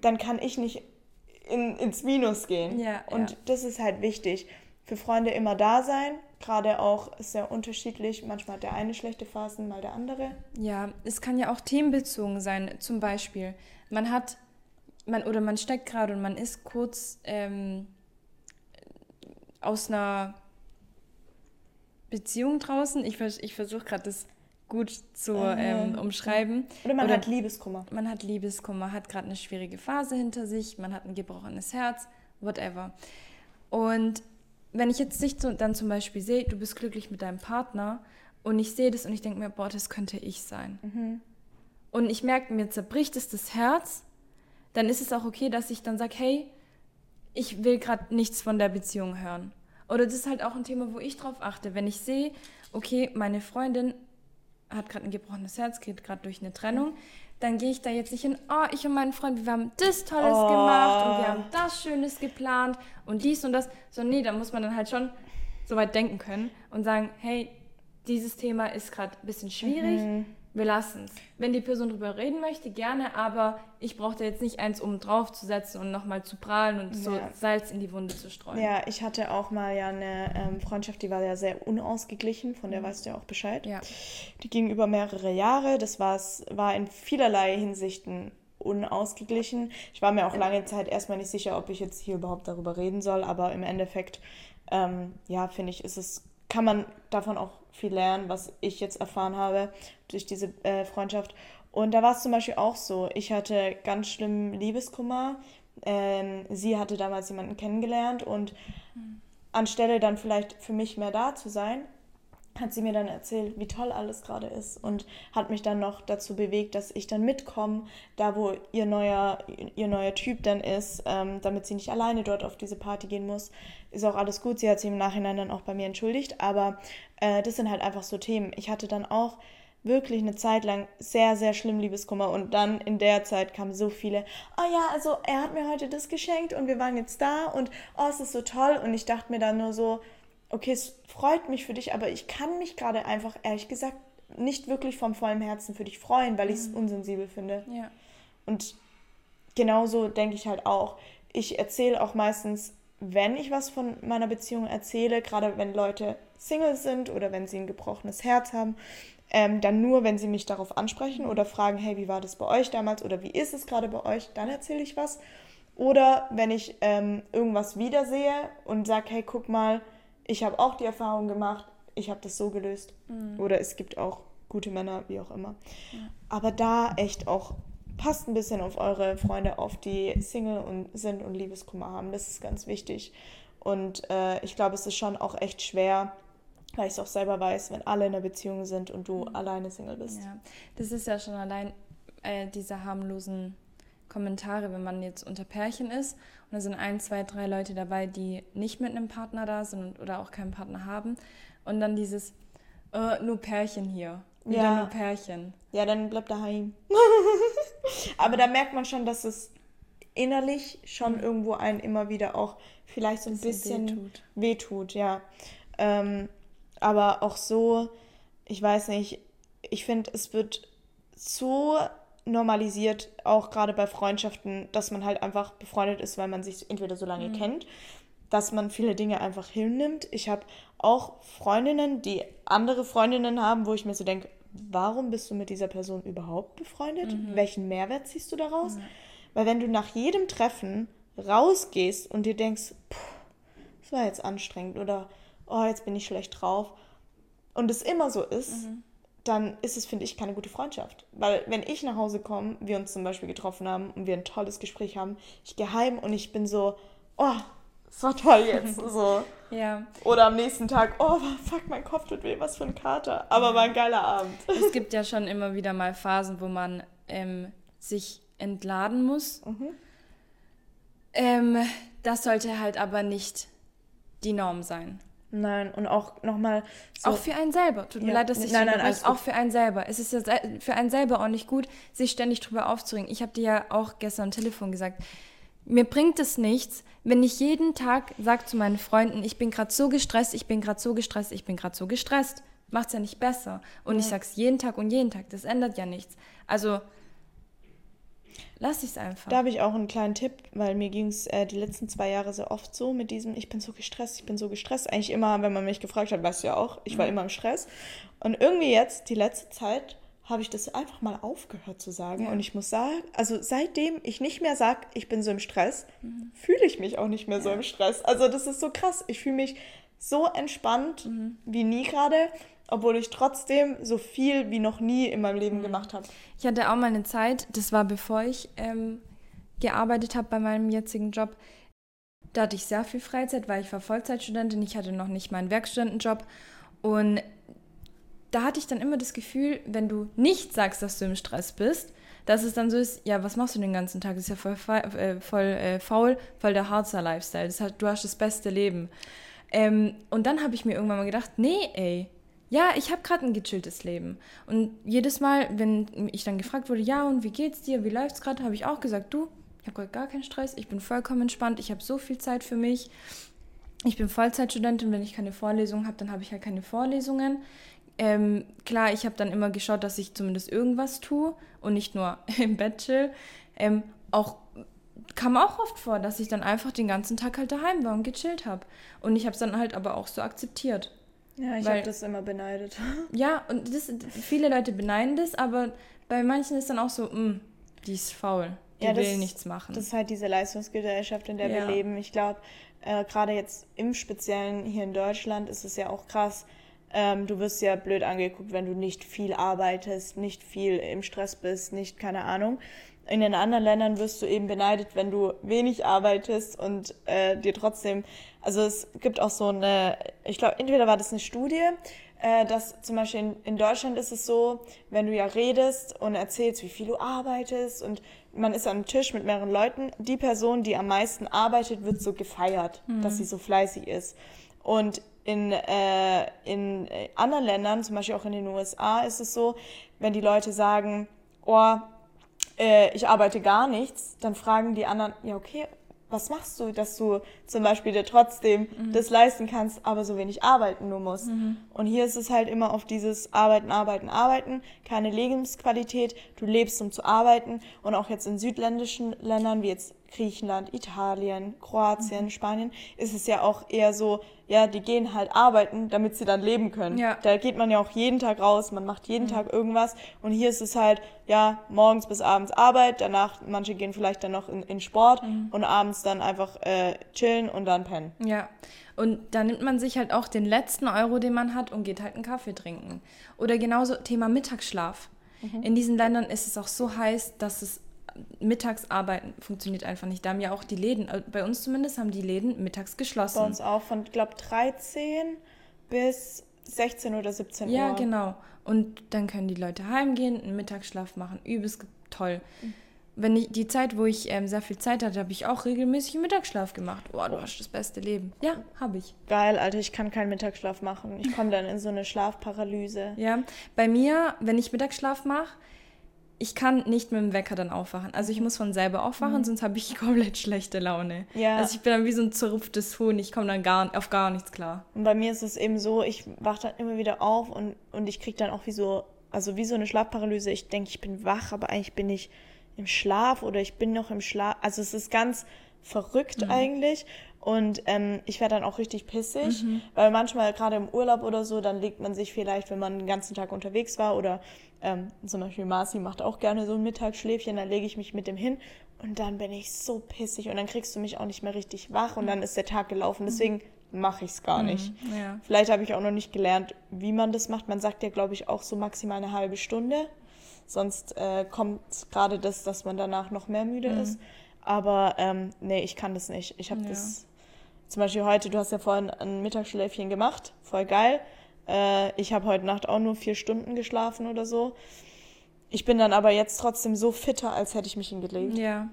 dann kann ich nicht in, ins Minus gehen. Ja, und ja. das ist halt wichtig. Für Freunde immer da sein. Gerade auch ist sehr unterschiedlich. Manchmal hat der eine schlechte Phasen, mal der andere. Ja, es kann ja auch themenbezogen sein. Zum Beispiel, man hat, man, oder man steckt gerade und man ist kurz ähm, aus einer Beziehung draußen. Ich, ich versuche gerade das gut zu ähm, umschreiben. Oder man oder hat Liebeskummer. Man hat Liebeskummer, hat gerade eine schwierige Phase hinter sich, man hat ein gebrochenes Herz, whatever. Und wenn ich jetzt dich dann zum Beispiel sehe, du bist glücklich mit deinem Partner und ich sehe das und ich denke mir, boah, das könnte ich sein. Mhm und ich merke, mir zerbricht es das Herz, dann ist es auch okay, dass ich dann sage, hey, ich will gerade nichts von der Beziehung hören. Oder das ist halt auch ein Thema, wo ich drauf achte. Wenn ich sehe, okay, meine Freundin hat gerade ein gebrochenes Herz, geht gerade durch eine Trennung, dann gehe ich da jetzt nicht hin, oh, ich und mein Freund, wir haben das Tolles oh. gemacht und wir haben das Schönes geplant und dies und das. So, nee, da muss man dann halt schon so weit denken können und sagen, hey, dieses Thema ist gerade ein bisschen schwierig. Mhm wir lassen es. Wenn die Person darüber reden möchte, gerne, aber ich brauche da jetzt nicht eins, um drauf zu setzen und nochmal zu prahlen und so ja. Salz in die Wunde zu streuen. Ja, ich hatte auch mal ja eine ähm, Freundschaft, die war ja sehr unausgeglichen, von der mhm. weißt du ja auch Bescheid. Ja. Die ging über mehrere Jahre, das war's, war in vielerlei Hinsichten unausgeglichen. Ich war mir auch lange Zeit erstmal nicht sicher, ob ich jetzt hier überhaupt darüber reden soll, aber im Endeffekt, ähm, ja, finde ich, ist es, kann man davon auch viel lernen, was ich jetzt erfahren habe durch diese äh, Freundschaft. Und da war es zum Beispiel auch so, ich hatte ganz schlimm Liebeskummer. Ähm, sie hatte damals jemanden kennengelernt und mhm. anstelle dann vielleicht für mich mehr da zu sein, hat sie mir dann erzählt, wie toll alles gerade ist und hat mich dann noch dazu bewegt, dass ich dann mitkomme, da wo ihr neuer, ihr neuer Typ dann ist, ähm, damit sie nicht alleine dort auf diese Party gehen muss. Ist auch alles gut, sie hat sich im Nachhinein dann auch bei mir entschuldigt, aber äh, das sind halt einfach so Themen. Ich hatte dann auch wirklich eine Zeit lang sehr, sehr schlimm Liebeskummer und dann in der Zeit kamen so viele, oh ja, also er hat mir heute das geschenkt und wir waren jetzt da und oh, es ist so toll und ich dachte mir dann nur so, okay, es freut mich für dich, aber ich kann mich gerade einfach, ehrlich gesagt, nicht wirklich vom vollen Herzen für dich freuen, weil ich es mhm. unsensibel finde. Ja. Und genauso denke ich halt auch. Ich erzähle auch meistens, wenn ich was von meiner Beziehung erzähle, gerade wenn Leute Single sind oder wenn sie ein gebrochenes Herz haben, ähm, dann nur, wenn sie mich darauf ansprechen oder fragen, hey, wie war das bei euch damals oder wie ist es gerade bei euch, dann erzähle ich was. Oder wenn ich ähm, irgendwas wiedersehe und sage, hey, guck mal, ich habe auch die Erfahrung gemacht, ich habe das so gelöst. Mhm. Oder es gibt auch gute Männer, wie auch immer. Ja. Aber da echt auch, passt ein bisschen auf eure Freunde auf, die Single und sind und Liebeskummer haben. Das ist ganz wichtig. Und äh, ich glaube, es ist schon auch echt schwer, weil ich es auch selber weiß, wenn alle in einer Beziehung sind und du mhm. alleine Single bist. Ja, das ist ja schon allein äh, diese harmlosen Kommentare, wenn man jetzt unter Pärchen ist und da sind ein, zwei, drei Leute dabei, die nicht mit einem Partner da sind oder auch keinen Partner haben und dann dieses äh, nur Pärchen hier, wieder ja. nur Pärchen. Ja, dann bleibt daheim. Aber da merkt man schon, dass es innerlich schon mhm. irgendwo einen immer wieder auch vielleicht so ein bisschen, bisschen wehtut. wehtut, ja. Ähm, aber auch so, ich weiß nicht, ich finde, es wird so normalisiert, auch gerade bei Freundschaften, dass man halt einfach befreundet ist, weil man sich entweder so lange mhm. kennt, dass man viele Dinge einfach hinnimmt. Ich habe auch Freundinnen, die andere Freundinnen haben, wo ich mir so denke, warum bist du mit dieser Person überhaupt befreundet? Mhm. Welchen Mehrwert ziehst du daraus? Mhm. Weil wenn du nach jedem Treffen rausgehst und dir denkst, das war jetzt anstrengend oder oh, jetzt bin ich schlecht drauf und es immer so ist, mhm. Dann ist es, finde ich, keine gute Freundschaft. Weil wenn ich nach Hause komme, wir uns zum Beispiel getroffen haben und wir ein tolles Gespräch haben, ich gehe heim und ich bin so, oh, es war toll jetzt. So. ja. Oder am nächsten Tag, oh, fuck, mein Kopf tut weh, was für ein Kater. Aber war ein geiler Abend. Es gibt ja schon immer wieder mal Phasen, wo man ähm, sich entladen muss. Mhm. Ähm, das sollte halt aber nicht die Norm sein. Nein, und auch nochmal. So auch für einen selber. Tut mir leid, dass ich nein, nein, nein, auch für einen selber. Es ist ja für einen selber auch nicht gut, sich ständig drüber aufzuregen. Ich habe dir ja auch gestern am Telefon gesagt, mir bringt es nichts, wenn ich jeden Tag sage zu meinen Freunden, ich bin gerade so gestresst, ich bin gerade so gestresst, ich bin gerade so gestresst. Macht es ja nicht besser. Und ja. ich sage es jeden Tag und jeden Tag. Das ändert ja nichts. Also lass ich es einfach. Da habe ich auch einen kleinen Tipp, weil mir ging es äh, die letzten zwei Jahre so oft so mit diesem, ich bin so gestresst, ich bin so gestresst. Eigentlich immer, wenn man mich gefragt hat, weißt du ja auch, ich war mhm. immer im Stress. Und irgendwie jetzt, die letzte Zeit, habe ich das einfach mal aufgehört zu sagen. Ja. Und ich muss sagen, also seitdem ich nicht mehr sage, ich bin so im Stress, mhm. fühle ich mich auch nicht mehr ja. so im Stress. Also das ist so krass. Ich fühle mich so entspannt mhm. wie nie gerade, obwohl ich trotzdem so viel wie noch nie in meinem Leben mhm. gemacht habe. Ich hatte auch mal eine Zeit, das war bevor ich ähm, gearbeitet habe bei meinem jetzigen Job. Da hatte ich sehr viel Freizeit, weil ich war Vollzeitstudentin, ich hatte noch nicht meinen Werkstudentenjob und da hatte ich dann immer das Gefühl, wenn du nicht sagst, dass du im Stress bist, dass es dann so ist, ja, was machst du den ganzen Tag? Das ist ja voll, äh, voll äh, faul, voll der Harzer-Lifestyle. Das hat, du hast das beste Leben. Ähm, und dann habe ich mir irgendwann mal gedacht, nee, ey, ja, ich habe gerade ein gechilltes Leben. Und jedes Mal, wenn ich dann gefragt wurde, ja, und wie geht's dir, wie läuft's gerade, habe ich auch gesagt, du, ich habe gerade gar keinen Stress, ich bin vollkommen entspannt, ich habe so viel Zeit für mich. Ich bin Vollzeitstudentin, wenn ich keine Vorlesungen habe, dann habe ich halt keine Vorlesungen. Ähm, klar, ich habe dann immer geschaut, dass ich zumindest irgendwas tue und nicht nur im chill. Ähm, auch kam auch oft vor, dass ich dann einfach den ganzen Tag halt daheim war und gechillt habe. Und ich habe es dann halt aber auch so akzeptiert. Ja, ich habe das immer beneidet. Ja, und das, viele Leute beneiden das, aber bei manchen ist dann auch so, mh, hm, die ist faul, die ja, will nichts machen. Das ist halt diese Leistungsgesellschaft, in der ja. wir leben. Ich glaube, äh, gerade jetzt im Speziellen hier in Deutschland ist es ja auch krass, ähm, du wirst ja blöd angeguckt, wenn du nicht viel arbeitest, nicht viel im Stress bist, nicht keine Ahnung. In den anderen Ländern wirst du eben beneidet, wenn du wenig arbeitest und äh, dir trotzdem, also es gibt auch so eine, ich glaube, entweder war das eine Studie, äh, dass zum Beispiel in, in Deutschland ist es so, wenn du ja redest und erzählst, wie viel du arbeitest und man ist am Tisch mit mehreren Leuten, die Person, die am meisten arbeitet, wird so gefeiert, mhm. dass sie so fleißig ist. Und in, äh, in anderen Ländern, zum Beispiel auch in den USA, ist es so, wenn die Leute sagen, oh, äh, ich arbeite gar nichts, dann fragen die anderen, ja, okay, was machst du, dass du zum Beispiel dir trotzdem mhm. das leisten kannst, aber so wenig arbeiten nur musst. Mhm. Und hier ist es halt immer auf dieses Arbeiten, Arbeiten, Arbeiten, keine Lebensqualität, du lebst um zu arbeiten und auch jetzt in südländischen Ländern wie jetzt Griechenland, Italien, Kroatien, mhm. Spanien ist es ja auch eher so, ja, die gehen halt arbeiten, damit sie dann leben können. Ja. Da geht man ja auch jeden Tag raus, man macht jeden mhm. Tag irgendwas. Und hier ist es halt, ja, morgens bis abends Arbeit, danach, manche gehen vielleicht dann noch in, in Sport mhm. und abends dann einfach äh, chillen und dann pennen. Ja. Und da nimmt man sich halt auch den letzten Euro, den man hat, und geht halt einen Kaffee trinken. Oder genauso Thema Mittagsschlaf. Mhm. In diesen Ländern ist es auch so heiß, dass es Mittagsarbeiten funktioniert einfach nicht. Da haben ja auch die Läden, äh, bei uns zumindest haben die Läden mittags geschlossen. Bei uns auch von, glaube 13 bis 16 oder 17 Uhr. Ja, genau. Und dann können die Leute heimgehen, einen Mittagsschlaf machen. Übelst toll. Mhm. Wenn ich die Zeit, wo ich ähm, sehr viel Zeit hatte, habe ich auch regelmäßig einen Mittagsschlaf gemacht. Boah, du hast das beste Leben. Ja, habe ich. Geil, Alter, ich kann keinen Mittagsschlaf machen. Ich komme dann in so eine Schlafparalyse. Ja, bei mir, wenn ich Mittagsschlaf mache, ich kann nicht mit dem Wecker dann aufwachen. Also ich muss von selber aufwachen, mhm. sonst habe ich komplett schlechte Laune. Ja. Also ich bin dann wie so ein zerrupftes Huhn, ich komme dann gar, auf gar nichts klar. Und bei mir ist es eben so, ich wache dann immer wieder auf und, und ich kriege dann auch wie so, also wie so eine Schlafparalyse. Ich denke, ich bin wach, aber eigentlich bin ich im Schlaf oder ich bin noch im Schlaf. Also es ist ganz verrückt mhm. eigentlich. Und ähm, ich werde dann auch richtig pissig, mhm. weil manchmal gerade im Urlaub oder so, dann legt man sich vielleicht, wenn man den ganzen Tag unterwegs war oder ähm, zum Beispiel Marci macht auch gerne so ein Mittagsschläfchen, dann lege ich mich mit dem hin und dann bin ich so pissig und dann kriegst du mich auch nicht mehr richtig wach und dann ist der Tag gelaufen. Deswegen mache ich es gar mhm, nicht. Ja. Vielleicht habe ich auch noch nicht gelernt, wie man das macht. Man sagt ja, glaube ich, auch so maximal eine halbe Stunde. Sonst äh, kommt gerade das, dass man danach noch mehr müde mhm. ist. Aber ähm, nee, ich kann das nicht. Ich habe ja. das zum Beispiel heute, du hast ja vorhin ein Mittagsschläfchen gemacht, voll geil. Äh, ich habe heute Nacht auch nur vier Stunden geschlafen oder so. Ich bin dann aber jetzt trotzdem so fitter, als hätte ich mich hingelegt. Ja.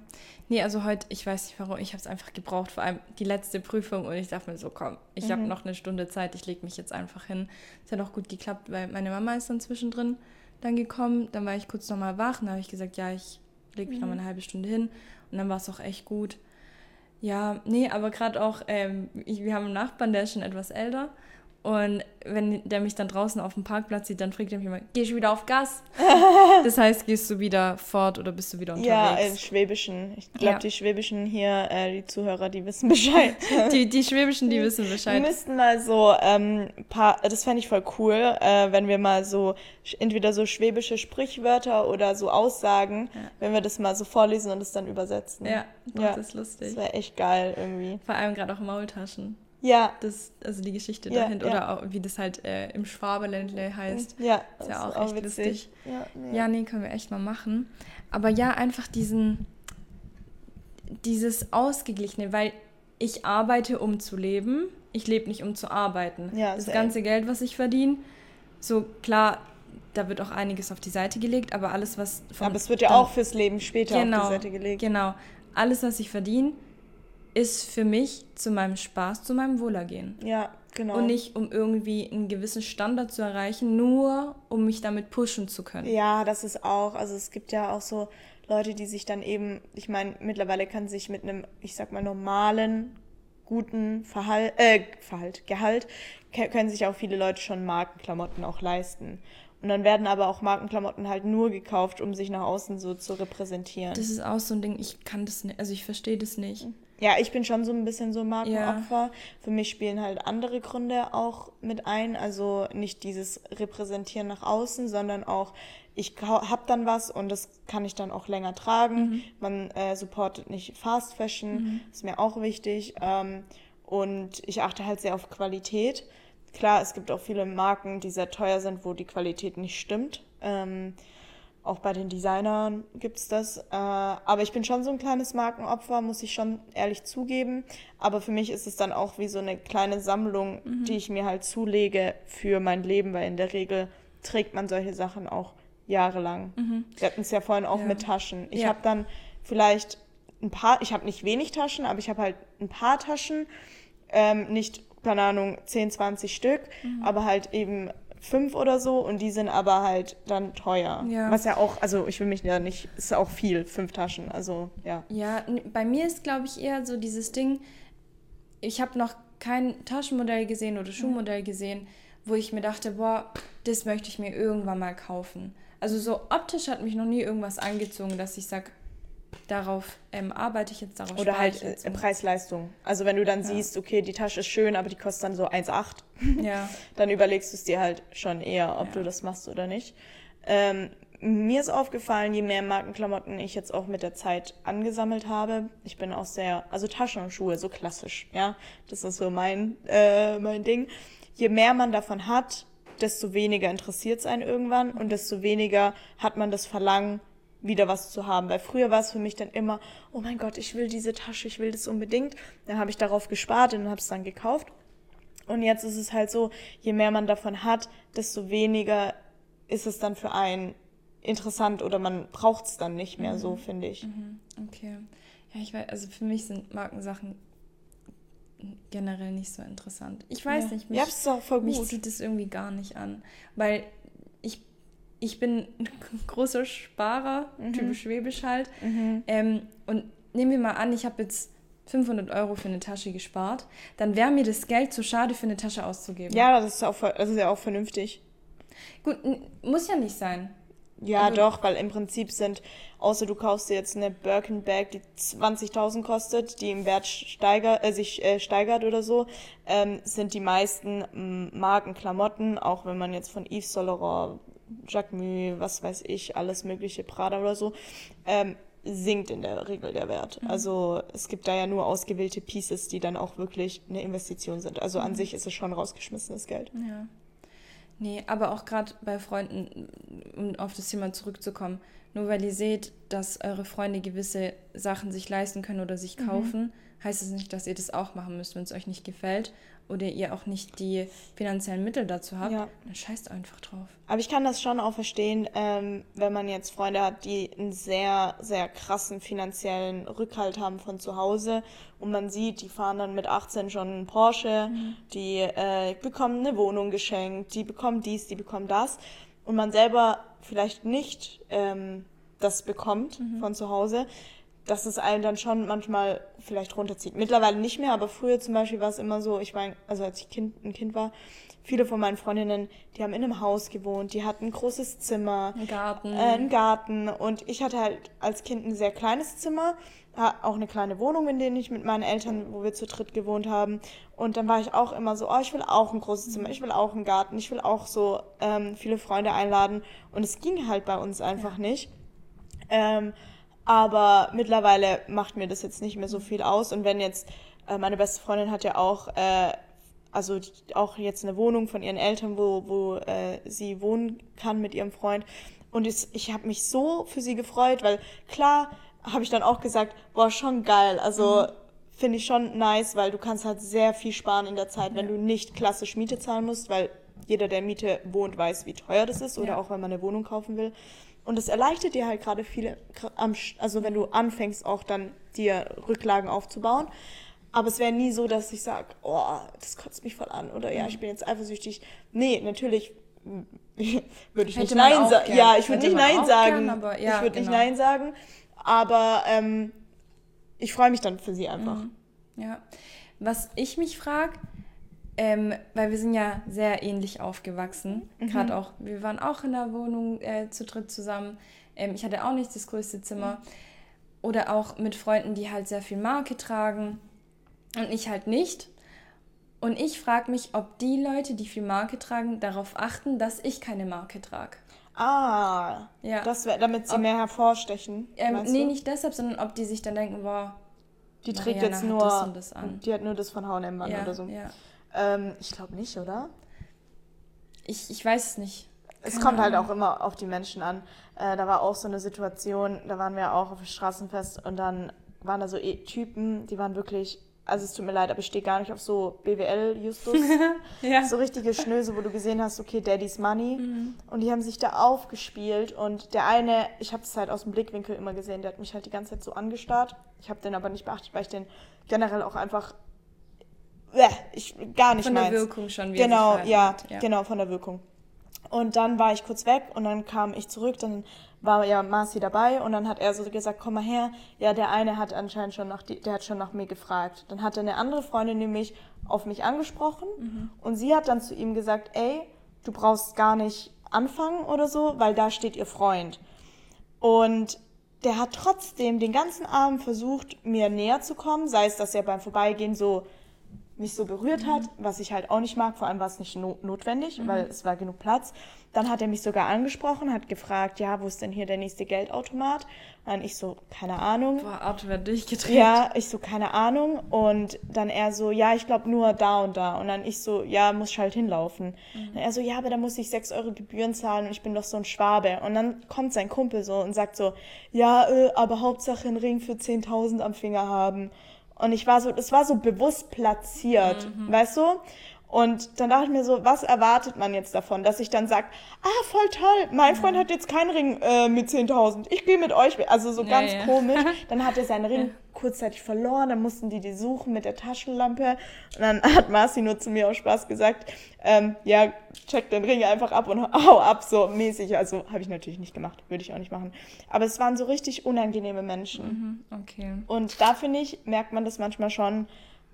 Nee, also heute, ich weiß nicht warum, ich habe es einfach gebraucht, vor allem die letzte Prüfung und ich dachte mir so, komm, ich mhm. habe noch eine Stunde Zeit, ich lege mich jetzt einfach hin. Es hat auch gut geklappt, weil meine Mama ist dann zwischendrin dann gekommen, dann war ich kurz nochmal wach, dann habe ich gesagt, ja, ich lege mich mhm. nochmal eine halbe Stunde hin und dann war es auch echt gut. Ja, nee, aber gerade auch, ähm, ich, wir haben einen Nachbarn, der ist schon etwas älter und wenn der mich dann draußen auf dem Parkplatz sieht, dann fragt er mich immer, gehst du wieder auf Gas? das heißt, gehst du wieder fort oder bist du wieder unterwegs? Ja, im Schwäbischen. Ich glaube, ja. die Schwäbischen hier, äh, die Zuhörer, die wissen Bescheid. die, die Schwäbischen, die wissen Bescheid. Wir müssten mal so, ähm, paar, das fände ich voll cool, äh, wenn wir mal so, entweder so schwäbische Sprichwörter oder so Aussagen, ja. wenn wir das mal so vorlesen und es dann übersetzen. Ja, ja. das ist lustig. Das wäre echt geil irgendwie. Vor allem gerade auch Maultaschen. Ja. Das, also die Geschichte ja, dahinter. Ja. Oder auch, wie das halt äh, im Schwabeländle heißt. Ja, ist ja auch, auch echt witzig. lustig. Ja nee. ja, nee, können wir echt mal machen. Aber ja, einfach diesen, dieses Ausgeglichene, weil ich arbeite, um zu leben. Ich lebe nicht, um zu arbeiten. Ja, das ganze Geld, was ich verdiene, so klar, da wird auch einiges auf die Seite gelegt, aber alles, was. aber es wird ja dann, auch fürs Leben später genau, auf die Seite gelegt. Genau. Alles, was ich verdiene, ist für mich zu meinem Spaß, zu meinem Wohlergehen. Ja, genau. Und nicht, um irgendwie einen gewissen Standard zu erreichen, nur um mich damit pushen zu können. Ja, das ist auch, also es gibt ja auch so Leute, die sich dann eben, ich meine, mittlerweile kann sich mit einem, ich sag mal, normalen, guten Verhalt, äh, Verhalt, Gehalt, können sich auch viele Leute schon Markenklamotten auch leisten. Und dann werden aber auch Markenklamotten halt nur gekauft, um sich nach außen so zu repräsentieren. Das ist auch so ein Ding, ich kann das nicht, also ich verstehe das nicht. Mhm. Ja, ich bin schon so ein bisschen so Markenopfer. Ja. Für mich spielen halt andere Gründe auch mit ein. Also nicht dieses Repräsentieren nach außen, sondern auch, ich habe dann was und das kann ich dann auch länger tragen. Mhm. Man äh, supportet nicht Fast Fashion, mhm. ist mir auch wichtig. Ähm, und ich achte halt sehr auf Qualität. Klar, es gibt auch viele Marken, die sehr teuer sind, wo die Qualität nicht stimmt. Ähm, auch bei den Designern gibt es das. Äh, aber ich bin schon so ein kleines Markenopfer, muss ich schon ehrlich zugeben. Aber für mich ist es dann auch wie so eine kleine Sammlung, mhm. die ich mir halt zulege für mein Leben, weil in der Regel trägt man solche Sachen auch jahrelang. Mhm. Wir hatten es ja vorhin auch ja. mit Taschen. Ich ja. habe dann vielleicht ein paar, ich habe nicht wenig Taschen, aber ich habe halt ein paar Taschen, ähm, nicht, keine Ahnung, 10, 20 Stück, mhm. aber halt eben fünf oder so und die sind aber halt dann teuer. Ja. Was ja auch, also ich will mich ja nicht, ist auch viel, fünf Taschen, also ja. Ja, bei mir ist glaube ich eher so dieses Ding, ich habe noch kein Taschenmodell gesehen oder Schuhmodell gesehen, wo ich mir dachte, boah, das möchte ich mir irgendwann mal kaufen. Also so optisch hat mich noch nie irgendwas angezogen, dass ich sage, darauf ähm, arbeite ich jetzt darauf. Oder halt äh, Preis-Leistung. Also wenn du dann ja. siehst, okay, die Tasche ist schön, aber die kostet dann so 1,8, ja. dann überlegst du es dir halt schon eher, ob ja. du das machst oder nicht. Ähm, mir ist aufgefallen, je mehr Markenklamotten ich jetzt auch mit der Zeit angesammelt habe, ich bin auch sehr, also Taschen und Schuhe, so klassisch, ja, das ist so mein, äh, mein Ding. Je mehr man davon hat, desto weniger interessiert es einen irgendwann und desto weniger hat man das Verlangen, wieder was zu haben. Weil früher war es für mich dann immer, oh mein Gott, ich will diese Tasche, ich will das unbedingt. Dann habe ich darauf gespart und habe es dann gekauft. Und jetzt ist es halt so, je mehr man davon hat, desto weniger ist es dann für einen interessant oder man braucht es dann nicht mehr mhm. so, finde ich. Mhm. Okay. Ja, ich weiß, also für mich sind Markensachen generell nicht so interessant. Ich weiß ja. nicht, mich, ja, auch voll gut. mich zieht es irgendwie gar nicht an. Weil ich bin ein großer Sparer, mhm. typisch Schwäbisch halt. Mhm. Ähm, und nehmen wir mal an, ich habe jetzt 500 Euro für eine Tasche gespart, dann wäre mir das Geld zu schade, für eine Tasche auszugeben. Ja, das ist, auch, das ist ja auch vernünftig. Gut, muss ja nicht sein. Ja, also, doch, weil im Prinzip sind, außer du kaufst dir jetzt eine Birkenbag, die 20.000 kostet, die im Wert steiger, äh, sich äh, steigert oder so, ähm, sind die meisten ähm, Markenklamotten, auch wenn man jetzt von Yves Saint Laurent, Jacquemus, was weiß ich, alles mögliche, Prada oder so, ähm, sinkt in der Regel der Wert. Mhm. Also es gibt da ja nur ausgewählte Pieces, die dann auch wirklich eine Investition sind. Also mhm. an sich ist es schon rausgeschmissenes Geld. Ja. Nee, aber auch gerade bei Freunden, um auf das Thema zurückzukommen, nur weil ihr seht, dass eure Freunde gewisse Sachen sich leisten können oder sich mhm. kaufen, mhm. heißt es das nicht, dass ihr das auch machen müsst, wenn es euch nicht gefällt oder ihr auch nicht die finanziellen Mittel dazu habt, ja. dann scheißt einfach drauf. Aber ich kann das schon auch verstehen, ähm, wenn man jetzt Freunde hat, die einen sehr, sehr krassen finanziellen Rückhalt haben von zu Hause und man sieht, die fahren dann mit 18 schon einen Porsche, mhm. die äh, bekommen eine Wohnung geschenkt, die bekommen dies, die bekommen das und man selber vielleicht nicht ähm, das bekommt mhm. von zu Hause, dass es einen dann schon manchmal vielleicht runterzieht. Mittlerweile nicht mehr, aber früher zum Beispiel war es immer so, ich meine, also als ich kind, ein Kind war, viele von meinen Freundinnen, die haben in einem Haus gewohnt, die hatten ein großes Zimmer, ein Garten, äh, einen Garten und ich hatte halt als Kind ein sehr kleines Zimmer, auch eine kleine Wohnung, in der ich mit meinen Eltern, wo wir zu dritt gewohnt haben und dann war ich auch immer so, oh, ich will auch ein großes Zimmer, ich will auch einen Garten, ich will auch so ähm, viele Freunde einladen und es ging halt bei uns einfach ja. nicht. Ähm, aber mittlerweile macht mir das jetzt nicht mehr so viel aus. Und wenn jetzt, äh, meine beste Freundin hat ja auch, äh, also auch jetzt eine Wohnung von ihren Eltern, wo, wo äh, sie wohnen kann mit ihrem Freund. Und es, ich habe mich so für sie gefreut, weil klar habe ich dann auch gesagt, boah, schon geil. Also mhm. finde ich schon nice, weil du kannst halt sehr viel sparen in der Zeit, wenn du nicht klassisch Miete zahlen musst, weil jeder, der Miete wohnt, weiß, wie teuer das ist oder ja. auch wenn man eine Wohnung kaufen will. Und es erleichtert dir halt gerade viele, also wenn du anfängst auch dann dir Rücklagen aufzubauen. Aber es wäre nie so, dass ich sage, oh, das kotzt mich voll an oder ja, ich bin jetzt eifersüchtig. Nee, natürlich würde ich Hätte nicht Nein sagen. Ja, ich würde nicht Nein sagen. Gern, ja, ich würde genau. nicht Nein sagen. Aber ähm, ich freue mich dann für sie einfach. Mhm. Ja. Was ich mich frage, ähm, weil wir sind ja sehr ähnlich aufgewachsen. Mhm. Gerade auch, wir waren auch in der Wohnung äh, zu dritt zusammen. Ähm, ich hatte auch nicht das größte Zimmer. Mhm. Oder auch mit Freunden, die halt sehr viel Marke tragen und ich halt nicht. Und ich frage mich, ob die Leute, die viel Marke tragen, darauf achten, dass ich keine Marke trage. Ah, ja. Das wär, damit sie ob, mehr hervorstechen. Ähm, nee, du? nicht deshalb, sondern ob die sich dann denken, boah, die trägt jetzt nur, das das die hat nur das von H&M an ja, oder so. Ja. Ähm, ich glaube nicht, oder? Ich, ich weiß es nicht. Keine es kommt halt Ahnung. halt auch immer auf die Menschen an. Äh, da war auch so eine Situation, da waren wir auch auf dem Straßenfest und dann waren da so e Typen, die waren wirklich, also es tut mir leid, aber ich stehe gar nicht auf so BWL-Justus. ja. So richtige Schnöse, wo du gesehen hast, okay, Daddy's Money. Mhm. Und die haben sich da aufgespielt und der eine, ich habe es halt aus dem Blickwinkel immer gesehen, der hat mich halt die ganze Zeit so angestarrt. Ich habe den aber nicht beachtet, weil ich den generell auch einfach ich gar nicht Von meins. der Wirkung schon wieder. Genau, ja, ja, genau, von der Wirkung. Und dann war ich kurz weg und dann kam ich zurück, dann war ja Marci dabei und dann hat er so gesagt, komm mal her. Ja, der eine hat anscheinend schon nach, der hat schon nach mir gefragt. Dann hat eine andere Freundin nämlich auf mich angesprochen mhm. und sie hat dann zu ihm gesagt, ey, du brauchst gar nicht anfangen oder so, weil da steht ihr Freund. Und der hat trotzdem den ganzen Abend versucht, mir näher zu kommen, sei es, dass er beim Vorbeigehen so mich so berührt hat, was ich halt auch nicht mag, vor allem war es nicht no notwendig, mhm. weil es war genug Platz. Dann hat er mich sogar angesprochen, hat gefragt, ja, wo ist denn hier der nächste Geldautomat? Und ich so, keine Ahnung. Boah, Auto wird durchgedreht. Ja, ich so, keine Ahnung. Und dann er so, ja, ich glaube nur da und da. Und dann ich so, ja, muss ich halt hinlaufen. Mhm. Und er so, ja, aber da muss ich sechs Euro Gebühren zahlen und ich bin doch so ein Schwabe. Und dann kommt sein Kumpel so und sagt so, ja, äh, aber Hauptsache einen Ring für 10.000 am Finger haben. Und ich war so, das war so bewusst platziert, mhm. weißt du? Und dann dachte ich mir so, was erwartet man jetzt davon, dass ich dann sage, ah, voll toll, mein Freund hat jetzt keinen Ring äh, mit 10.000, ich gehe mit euch. Also so ganz ja. komisch. Dann hat er seinen Ring kurzzeitig verloren, dann mussten die die suchen mit der Taschenlampe. Und dann hat Marci nur zu mir aus Spaß gesagt, ähm, ja, check den Ring einfach ab und hau ab, so mäßig. Also habe ich natürlich nicht gemacht, würde ich auch nicht machen. Aber es waren so richtig unangenehme Menschen. Mhm, okay. Und da finde ich, merkt man das manchmal schon,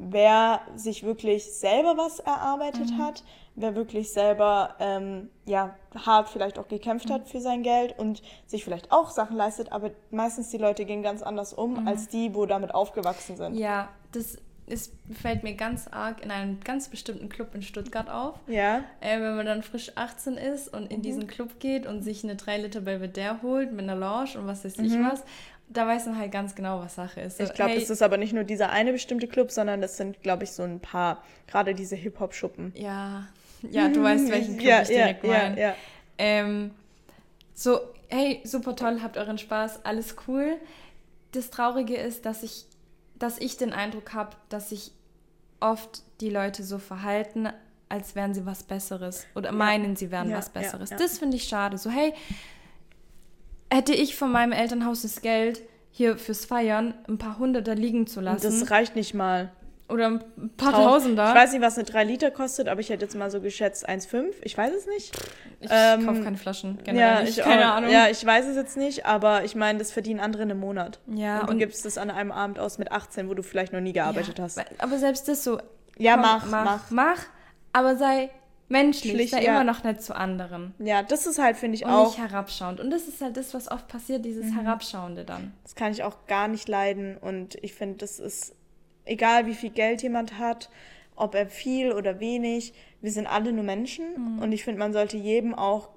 wer sich wirklich selber was erarbeitet mhm. hat, wer wirklich selber ähm, ja, hart vielleicht auch gekämpft hat für sein Geld und sich vielleicht auch Sachen leistet, aber meistens die Leute gehen ganz anders um, mhm. als die, wo damit aufgewachsen sind. Ja, das ist, fällt mir ganz arg in einem ganz bestimmten Club in Stuttgart auf. Ja. Äh, wenn man dann frisch 18 ist und in mhm. diesen Club geht und sich eine 3 Liter Belvedere holt mit einer Lounge und was weiß ich mhm. was da weiß man halt ganz genau, was Sache ist. So, ich glaube, hey, das ist aber nicht nur dieser eine bestimmte Club, sondern das sind, glaube ich, so ein paar, gerade diese Hip-Hop-Schuppen. Ja, ja, du weißt, welchen Club ja, ich direkt ja, meine. Ja, ja. Ähm, so, hey, super toll, habt euren Spaß, alles cool. Das Traurige ist, dass ich, dass ich den Eindruck habe, dass sich oft die Leute so verhalten, als wären sie was Besseres oder meinen, sie wären was Besseres. Das finde ich schade. So, hey, hätte ich von meinem Elternhaus das Geld hier fürs Feiern ein paar Hunderter liegen zu lassen. Das reicht nicht mal. Oder ein paar Tausender. Ich weiß nicht, was eine 3 Liter kostet, aber ich hätte jetzt mal so geschätzt 1,5. Ich weiß es nicht. Ich ähm, kaufe keine Flaschen. Ja, ich keine Ahnung. Ja, ich weiß es jetzt nicht, aber ich meine, das verdienen andere in einem Monat. Ja. Und du gibst es an einem Abend aus mit 18, wo du vielleicht noch nie gearbeitet ja, hast. Aber selbst das so. Ja, komm, mach, mach, mach. Mach, aber sei menschlich, Schlicht, sei ja. immer noch nett zu anderen. Ja, das ist halt, finde ich, und auch. nicht herabschauend. Und das ist halt das, was oft passiert, dieses mhm. Herabschauende dann. Das kann ich auch gar nicht leiden. Und ich finde, das ist egal, wie viel Geld jemand hat, ob er viel oder wenig, wir sind alle nur Menschen. Mhm. Und ich finde, man sollte jedem auch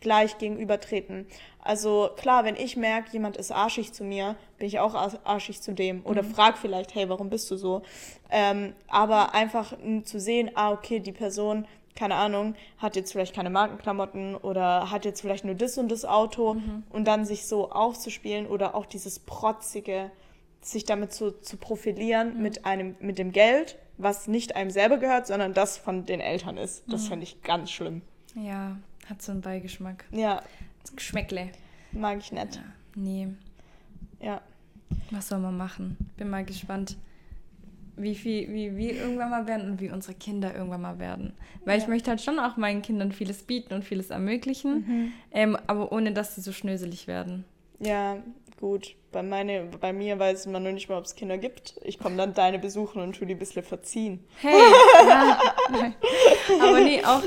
gleich gegenübertreten. Also klar, wenn ich merke, jemand ist arschig zu mir, bin ich auch arschig zu dem. Oder mhm. frag vielleicht, hey, warum bist du so? Ähm, aber einfach zu sehen, ah, okay, die Person keine Ahnung, hat jetzt vielleicht keine Markenklamotten oder hat jetzt vielleicht nur das und das Auto mhm. und dann sich so aufzuspielen oder auch dieses protzige, sich damit zu, zu profilieren mhm. mit einem, mit dem Geld, was nicht einem selber gehört, sondern das von den Eltern ist. Das mhm. fände ich ganz schlimm. Ja, hat so einen Beigeschmack. Ja. Geschmäckle. Mag ich nicht. Ja, nee. Ja. Was soll man machen? Bin mal gespannt wie, viel, wie wir irgendwann mal werden und wie unsere Kinder irgendwann mal werden. Weil ja. ich möchte halt schon auch meinen Kindern vieles bieten und vieles ermöglichen, mhm. ähm, aber ohne dass sie so schnöselig werden. Ja, gut. Bei, meine, bei mir weiß man nur nicht mal, ob es Kinder gibt. Ich komme dann deine besuchen und tu die ein bisschen verziehen. Hey, ja, Aber nee, auch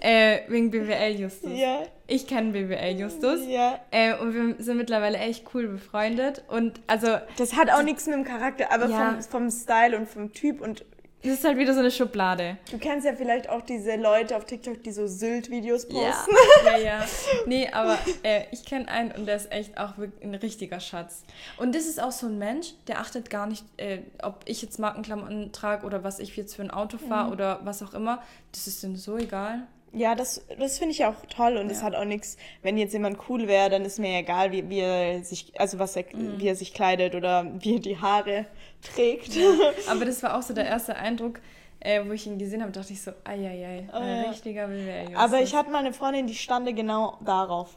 äh, wegen BWL Justus. Ja. Ich kenne BWL Justus. Ja. Äh, und wir sind mittlerweile echt cool befreundet. Und also. Das hat auch nichts mit dem Charakter, aber ja. vom, vom Style und vom Typ und das ist halt wieder so eine Schublade. Du kennst ja vielleicht auch diese Leute auf TikTok, die so Sylt-Videos posten. Ja, ja, ja. Nee, aber äh, ich kenne einen und der ist echt auch ein richtiger Schatz. Und das ist auch so ein Mensch, der achtet gar nicht, äh, ob ich jetzt Markenklamotten trage oder was ich jetzt für ein Auto fahre mhm. oder was auch immer. Das ist ihm so egal. Ja, das, das finde ich auch toll und es ja. hat auch nichts, wenn jetzt jemand cool wäre, dann ist mir egal, wie, wie er sich, also was er, mhm. wie er sich kleidet oder wie er die Haare trägt. Ja. Aber das war auch so der erste Eindruck, äh, wo ich ihn gesehen habe, dachte ich so, eieiei, oh, ein ja. richtiger BWL. Aber ich hatte mal eine Freundin, die stande genau darauf.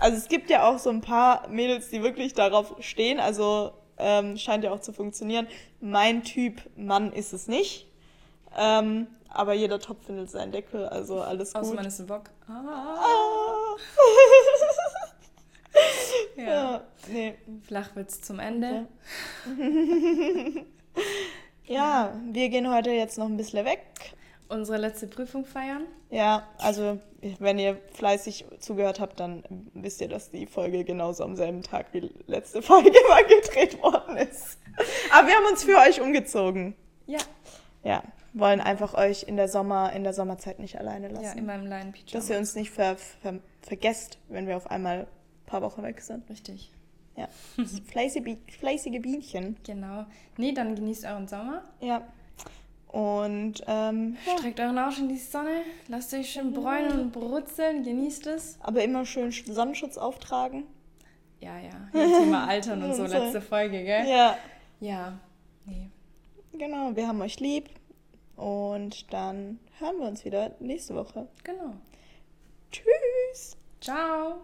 Also es gibt ja auch so ein paar Mädels, die wirklich darauf stehen, also ähm, scheint ja auch zu funktionieren. Mein Typ Mann ist es nicht. Ähm, aber jeder Topf findet seinen Deckel, also alles gut. Außer man ist ein Bock. Ah. ah. ja. ja. Nee. Flachwitz zum Ende. Okay. ja, wir gehen heute jetzt noch ein bisschen weg. Unsere letzte Prüfung feiern. Ja, also wenn ihr fleißig zugehört habt, dann wisst ihr, dass die Folge genauso am selben Tag wie letzte Folge mal gedreht worden ist. Aber wir haben uns für euch umgezogen. Ja. Ja wollen einfach euch in der Sommer, in der Sommerzeit nicht alleine lassen. Ja, in meinem kleinen Pyjama. Dass ihr uns nicht ver, ver, vergesst, wenn wir auf einmal ein paar Wochen weg sind. Richtig. Ja. Fleißige, fleißige Bienchen. Genau. Nee, dann genießt euren Sommer. Ja. Und ähm, streckt euren Arsch in die Sonne, lasst euch schön bräunen und brutzeln, genießt es. Aber immer schön Sonnenschutz auftragen. Ja, ja. Thema Altern und so, letzte Folge, gell? Ja. Ja. Nee. Genau, wir haben euch lieb. Und dann hören wir uns wieder nächste Woche. Genau. Tschüss. Ciao.